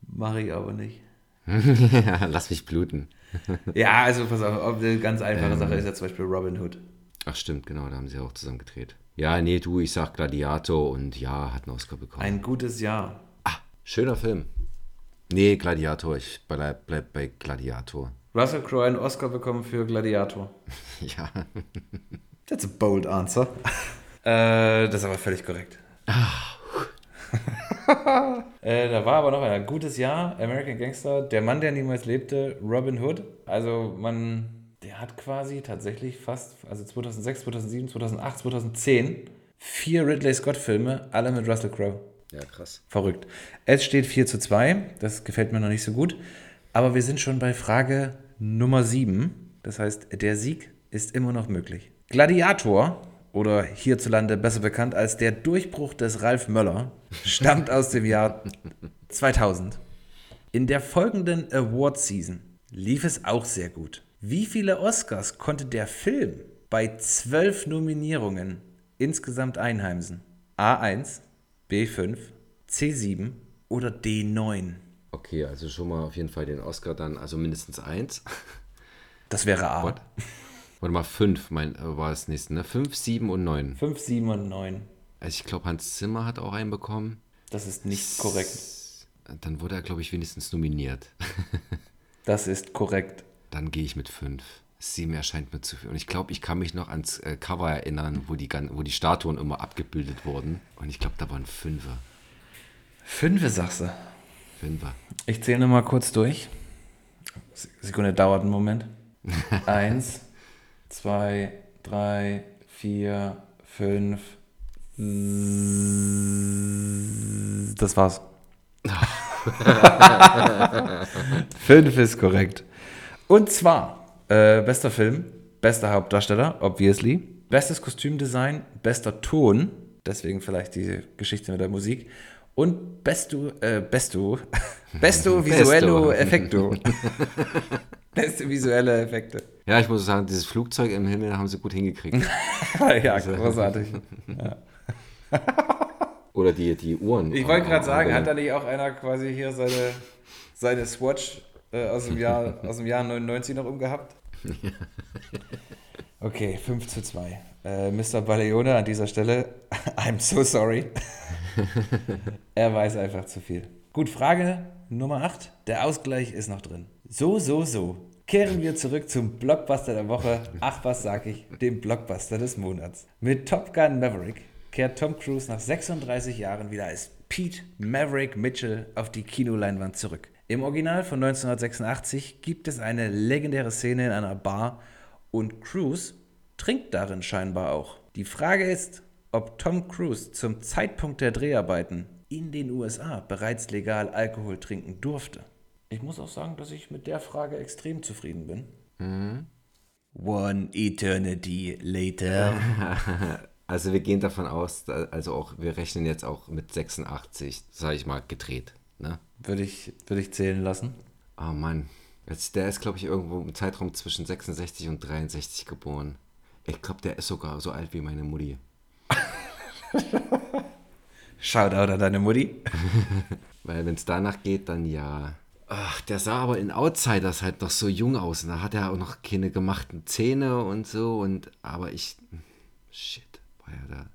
Mache ich aber nicht. ja, lass mich bluten. Ja, also pass auf, eine ganz einfache Ähm. Sache ist ja zum Beispiel Robin Hood. Ach stimmt, genau, da haben sie auch zusammen gedreht. Ja, nee, du, ich sag Gladiator und ja, hat einen Oscar bekommen. Ein gutes Jahr. ah, schöner Film. Nee, Gladiator, ich bleib, bleib bei Gladiator. Russell Crowe einen Oscar bekommen für Gladiator. Ja. That's a bold answer. äh, das ist aber völlig korrekt. äh, da war aber noch ein gutes Jahr, American Gangster, der Mann, der niemals lebte, Robin Hood. Also man, der hat quasi tatsächlich fast, also 2006, 2007, 2008, 2010, vier Ridley Scott-Filme, alle mit Russell Crowe. Ja, krass. Verrückt. Es steht 4 zu 2. Das gefällt mir noch nicht so gut. Aber wir sind schon bei Frage Nummer 7. Das heißt, der Sieg ist immer noch möglich. Gladiator, oder hierzulande besser bekannt als der Durchbruch des Ralf Möller, stammt aus dem Jahr 2000. In der folgenden Award-Season lief es auch sehr gut. Wie viele Oscars konnte der Film bei zwölf Nominierungen insgesamt einheimsen? A1, B5, C7 oder D9? Okay, also schon mal auf jeden Fall den Oscar dann, also mindestens eins. Das wäre A. What? Warte mal, fünf mein, äh, war das nächste, ne? Fünf, sieben und neun. 5, 7 und 9. Also ich glaube, Hans Zimmer hat auch einen bekommen. Das ist nicht korrekt. Dann wurde er, glaube ich, wenigstens nominiert. Das ist korrekt. Dann gehe ich mit fünf. Sieben erscheint mir zu viel. Und ich glaube, ich kann mich noch ans äh, Cover erinnern, wo die, wo die Statuen immer abgebildet wurden. Und ich glaube, da waren Fünfer. Fünfe sagst du. Fünfer. Ich zähle nur mal kurz durch. Se- Sekunde dauert einen Moment. Eins, zwei, drei, vier, fünf. s- Das war's. Fünf ist korrekt. Und zwar äh, bester Film, bester Hauptdarsteller, obviously. Bestes Kostümdesign, bester Ton, deswegen vielleicht die Geschichte mit der Musik. Und besto, äh, besto, besto visuello effecto. Beste visuelle Effekte. Ja, ich muss sagen, dieses Flugzeug im Himmel haben sie gut hingekriegt. ja, großartig. Oder die, die Uhren. Ich wollte gerade Äh, sagen, äh, hat da nicht auch einer quasi hier seine, seine Swatch äh, aus, dem Jahr, aus dem Jahr 99 noch umgehabt? Okay, 5 zu 2. Äh, Mr. Baleone an dieser Stelle, I'm so sorry. er weiß einfach zu viel. Gut, Frage Nummer 8. Der Ausgleich ist noch drin. So, so, so. Kehren wir zurück zum Blockbuster der Woche. Ach, was sag ich? Dem Blockbuster des Monats. Mit Top Gun Maverick kehrt Tom Cruise nach 36 Jahren wieder als Pete Maverick Mitchell auf die Kinoleinwand zurück. Im Original von 1986 gibt es eine legendäre Szene in einer Bar und Cruise trinkt darin scheinbar auch. Die Frage ist, ob Tom Cruise zum Zeitpunkt der Dreharbeiten in den USA bereits legal Alkohol trinken durfte. Ich muss auch sagen, dass ich mit der Frage extrem zufrieden bin. One Eternity Later. Also wir gehen davon aus, also auch, wir rechnen jetzt auch mit 86, sage ich mal, gedreht. Ne? Würde ich, würde ich zählen lassen. Oh Mann. Jetzt, der ist, glaube ich, irgendwo im Zeitraum zwischen 66 und 63 geboren. Ich glaube, der ist sogar so alt wie meine Mutti. Shoutout an deine Mutti. Weil wenn es danach geht, dann ja. Ach, der sah aber in Outsiders halt noch so jung aus. Und da hat er auch noch keine gemachten Zähne und so. Und aber ich. Shit, war ja da.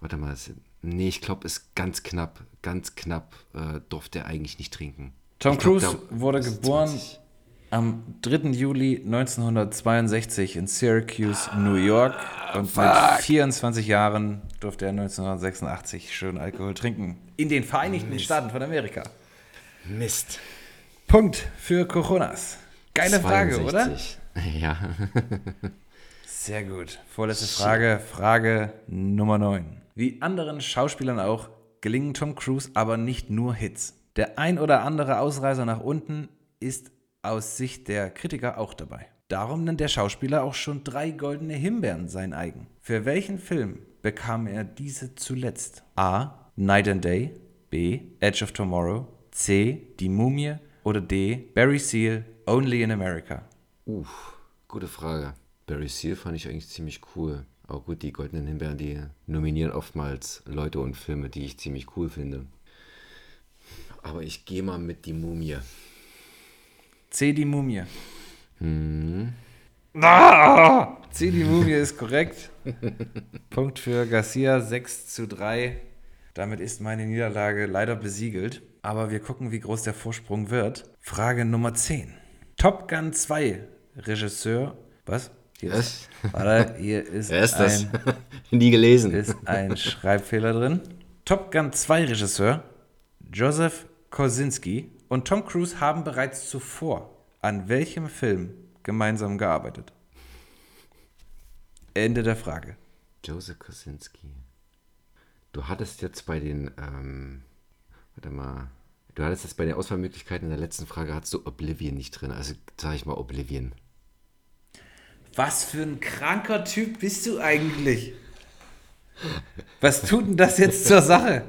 Warte mal. es- Nee, ich glaube, ist ganz knapp. Ganz knapp äh, durfte er eigentlich nicht trinken. Tom glaub, Cruise wurde geboren 20. am 3. Juli 1962 in Syracuse, New York. und mit 24 Jahren durfte er 1986 schön Alkohol trinken. In den Vereinigten Staaten von Amerika. Mist. Punkt für Coronas. Geile Frage, oder? 62. Ja. Sehr gut. Vorletzte Frage, Frage Nummer 9. Wie anderen Schauspielern auch, gelingen Tom Cruise aber nicht nur Hits. Der ein oder andere Ausreißer nach unten ist aus Sicht der Kritiker auch dabei. Darum nennt der Schauspieler auch schon drei goldene Himbeeren sein eigen. Für welchen Film bekam er diese zuletzt? A. Night and Day. B. Edge of Tomorrow. C. Die Mumie. Oder D. Barry Seal. Only in America. Uff, gute Frage. Barry Seal fand ich eigentlich ziemlich cool. Aber gut, die Goldenen Himbeeren, die nominieren oftmals Leute und Filme, die ich ziemlich cool finde. Aber ich gehe mal mit die Mumie. C. Die Mumie. Ah! C. Die Mumie ist korrekt. Punkt für Garcia, 6 zu 3. Damit ist meine Niederlage leider besiegelt. Aber wir gucken, wie groß der Vorsprung wird. Frage Nummer 10. Top Gun 2 Regisseur. Was? Hier ist, warte, hier ist, Wer ist das? ein, Nie gelesen. ist ein Schreibfehler drin. Top Gun 2 Regisseur Joseph Kosinski und Tom Cruise haben bereits zuvor an welchem Film gemeinsam gearbeitet? Ende der Frage. Joseph Kosinski. Du hattest jetzt bei den, ähm, warte mal, du hattest jetzt bei den Auswahlmöglichkeiten in der letzten Frage, hattest du Oblivion nicht drin. Also sage ich mal Oblivion. Was für ein kranker Typ bist du eigentlich? Was tut denn das jetzt zur Sache?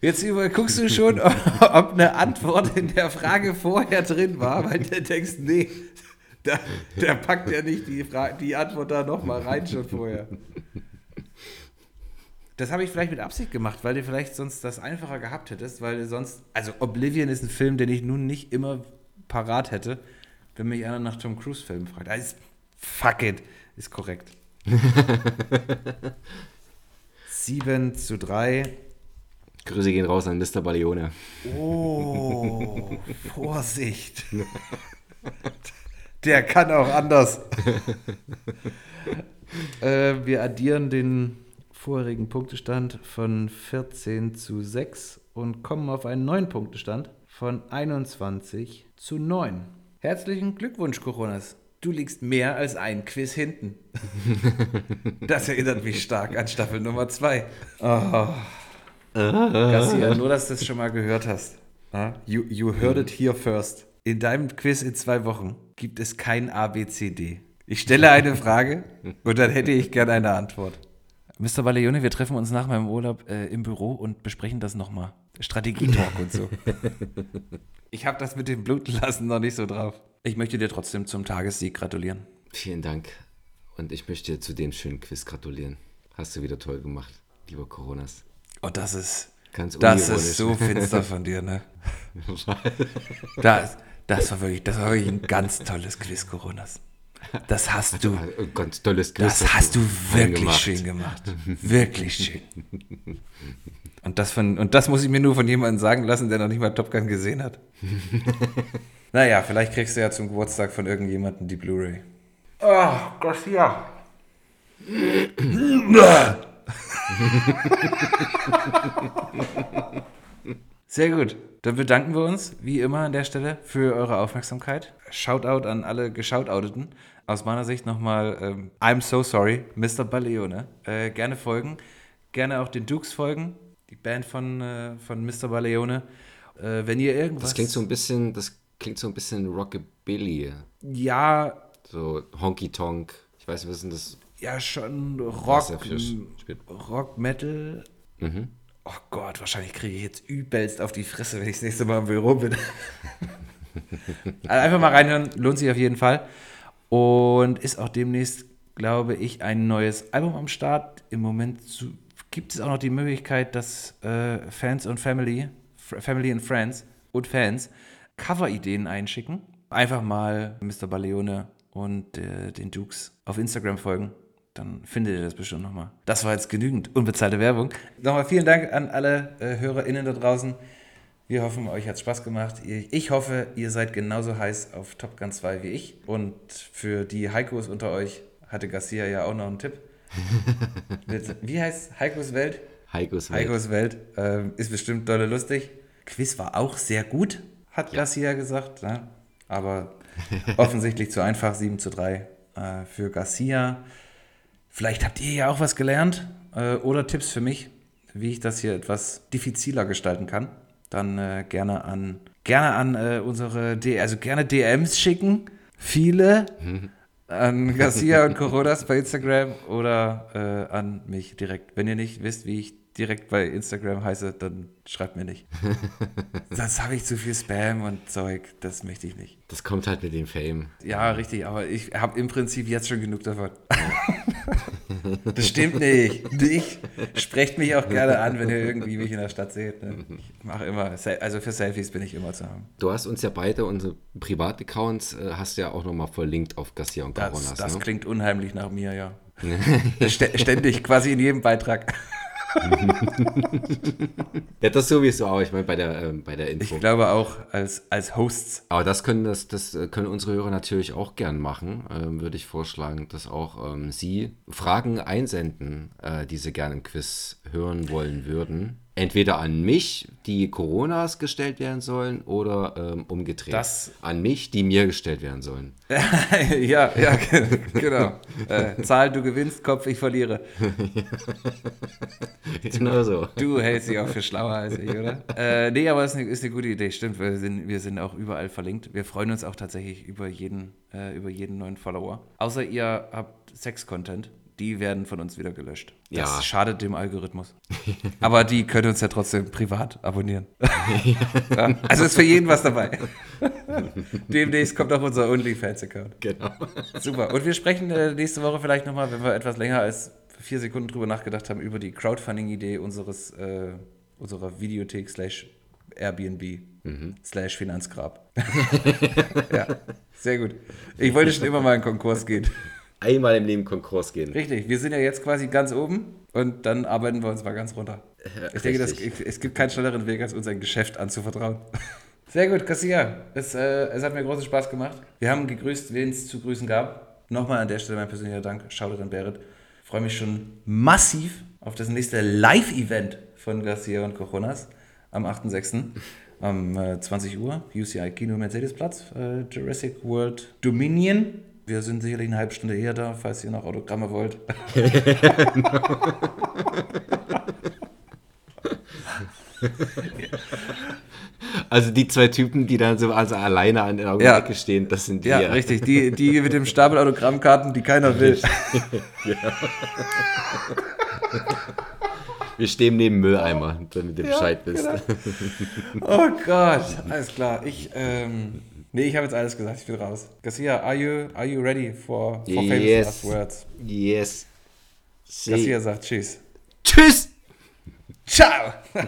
Jetzt über, guckst du schon, ob eine Antwort in der Frage vorher drin war, weil du denkst, nee, da, der packt ja nicht die, Fra die Antwort da nochmal rein schon vorher. Das habe ich vielleicht mit Absicht gemacht, weil du vielleicht sonst das einfacher gehabt hättest, weil du sonst, also Oblivion ist ein Film, den ich nun nicht immer parat hätte, wenn mich einer nach Tom Cruise Filmen fragt. Also, fuck it, ist korrekt. 7 zu 3. Grüße gehen raus an Mr. Baleone. Oh, Vorsicht. Der kann auch anders. äh, wir addieren den vorherigen Punktestand von 14 zu 6 und kommen auf einen neuen Punktestand von 21 zu 9. Herzlichen Glückwunsch, Coronas. Du liegst mehr als ein Quiz hinten. Das erinnert mich stark an Staffel Nummer 2. Oh. Garcia, nur dass du das schon mal gehört hast. Ah, You, you heard it here first. In deinem Quiz in zwei Wochen gibt es kein ABCD. Ich stelle eine Frage und dann hätte ich gerne eine Antwort. Mr. Baleone, wir treffen uns nach meinem Urlaub äh, im Büro und besprechen das nochmal. Strategietalk und so. Ich habe das mit dem Blutlassen noch nicht so drauf. Ich möchte dir trotzdem zum Tagessieg gratulieren. Vielen Dank. Und ich möchte dir zu dem schönen Quiz gratulieren. Hast du wieder toll gemacht, lieber Coronas. Und Oh, das ist, Ganz das ist so finster von dir, ne? Das, das, war wirklich, das war wirklich ein ganz tolles Quiz, Coronas. Das hast du, Ein ganz tolles Quiz. das hast du wirklich reingemacht. schön gemacht. Wirklich schön. Und das, von, und das muss ich mir nur von jemandem sagen lassen, der noch nicht mal Top Gun gesehen hat. naja, vielleicht kriegst du ja zum Geburtstag von irgendjemandem die Blu-ray. Oh, Garcia. Sehr gut. Dann bedanken wir uns, wie immer an der Stelle, für eure Aufmerksamkeit. Shoutout an alle Geschoutouteten. Aus meiner Sicht nochmal, ähm, I'm so sorry, Mr. Baleone. Äh, gerne folgen. Gerne auch den Dukes folgen. Die Band von, äh, von Mr. Baleone. Äh, wenn ihr irgendwas. Das klingt so ein bisschen, das klingt so ein bisschen Rockabilly. Ja, So Honky Tonk. Ich weiß nicht, was ist denn das? ja, schon Rock. Rock, Metal. Mhm. Oh Gott, wahrscheinlich kriege ich jetzt übelst auf die Fresse, wenn ich das nächste Mal im Büro bin. also einfach mal reinhören, lohnt sich auf jeden Fall. Und ist auch demnächst, glaube ich, ein neues Album am Start. Im Moment gibt es auch noch die Möglichkeit, dass äh, Fans und Family, Family and Friends und Fans Cover-Ideen einschicken. Einfach mal Mr. Baleone und äh, den Dukes auf Instagram folgen. Dann findet ihr das bestimmt nochmal. Das war jetzt genügend unbezahlte Werbung. Nochmal vielen Dank an alle äh, HörerInnen da draußen. Wir hoffen, euch hat Spaß gemacht. Ich hoffe, ihr seid genauso heiß auf Top Gun 2 wie ich. Und für die Heikos unter euch, hatte Garcia ja auch noch einen Tipp. Wie heißt Heikos Welt? Heikos Welt. Heikos Welt ähm, ist bestimmt dolle lustig. Quiz war auch sehr gut, hat Garcia gesagt. Ne? Aber offensichtlich zu einfach, 7 zu 3 äh, für Garcia. Vielleicht habt ihr ja auch was gelernt äh, oder Tipps für mich, wie ich das hier etwas diffiziler gestalten kann. Dann äh, gerne an, gerne an äh, unsere, D also gerne DMs schicken. Viele an Garcia und Coronas bei Instagram oder äh, an mich direkt. Wenn ihr nicht wisst, wie ich direkt bei Instagram heiße, dann schreibt mir nicht. Sonst habe ich zu viel Spam und Zeug, das möchte ich nicht. Das kommt halt mit dem Fame. Ja, richtig, aber ich habe im Prinzip jetzt schon genug davon. das stimmt nicht. Nicht. Sprecht mich auch gerne an, wenn ihr irgendwie mich in der Stadt seht. Ne? Ich mache immer, also für Selfies bin ich immer zu haben. Du hast uns ja beide unsere Privataccounts, äh, hast ja auch nochmal verlinkt auf Garcia und Das, Coronas. das ne? klingt unheimlich nach mir, ja. Stä- Ständig, quasi in jedem Beitrag. Ja, das sowieso auch, ich meine, bei der, ähm, bei der Info. Ich glaube auch als, als Hosts. Aber das können, das, das können unsere Hörer natürlich auch gern machen. Ähm, würde ich vorschlagen, dass auch ähm, sie Fragen einsenden, äh, die sie gerne im Quiz hören wollen würden. Entweder an mich, die Coronas gestellt werden sollen, oder ähm, umgedreht. Das- An mich, die mir gestellt werden sollen. ja, ja, genau. Äh, Zahl, du gewinnst, Kopf, ich verliere. Genau so. Du hältst dich auch für schlauer als ich, oder? äh, nee, aber es ist eine, ist eine gute Idee, stimmt. Wir sind, wir sind auch überall verlinkt. Wir freuen uns auch tatsächlich über jeden, äh, über jeden neuen Follower. Außer ihr habt Sex-Content. Die werden von uns wieder gelöscht. Das Ja. schadet dem Algorithmus. Aber die können uns ja trotzdem privat abonnieren. ja, also ist für jeden was dabei. Demnächst kommt auch unser OnlyFans-Account. Genau. Super. Und wir sprechen äh, nächste Woche vielleicht nochmal, wenn wir etwas länger als vier Sekunden drüber nachgedacht haben, über die Crowdfunding-Idee unseres, äh, unserer Videothek slash Airbnb slash Finanzgrab. ja, sehr gut. Ich wollte schon immer mal in Konkurs gehen. Einmal im Leben Konkurs gehen. Richtig, wir sind ja jetzt quasi ganz oben und dann arbeiten wir uns mal ganz runter. Ich denke, das, es gibt keinen schnelleren Weg, als uns ein Geschäft anzuvertrauen. Sehr gut, Cassia. Es, äh, es hat mir großen Spaß gemacht. Wir haben gegrüßt, wen es zu grüßen gab. Nochmal an der Stelle mein persönlicher Dank. Shoutout an Berit. Freue mich schon massiv auf das nächste Live-Event von Garcia und Cojonas am 8.6. um äh, 20 Uhr. UCI Kino Mercedesplatz, äh, Jurassic World Dominion. Wir sind sicherlich eine halbe Stunde eher da, falls ihr noch Autogramme wollt. Also die zwei Typen, die dann so also alleine an der Ja. Ecke stehen, das sind Ja, wir. richtig. Die, die mit dem Stapel Autogrammkarten, die keiner will. Wir stehen neben Mülleimer, damit du Bescheid wisst. Oh Gott, alles klar. Ich, ähm, nee, ich habe jetzt alles gesagt. Ich bin raus. Garcia, are you, are you ready for, for famous Yes. last words? Yes. Garcia sagt Tschüss. Tschüss! Ciao!